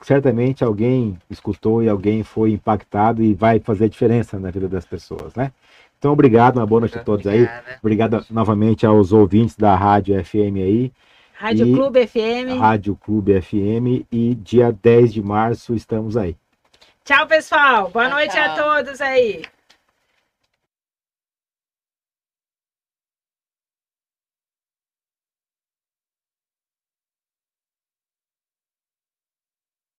Certamente alguém escutou e alguém foi impactado e vai fazer diferença na vida das pessoas, né? Então, obrigado, uma boa noite a todos aí. Obrigada. Obrigado novamente aos ouvintes da Rádio FM aí. Rádio E- Clube FM. Rádio Clube FM e dia 10 de março estamos aí. Tchau, pessoal. Boa Tchau, noite a tchau. todos aí.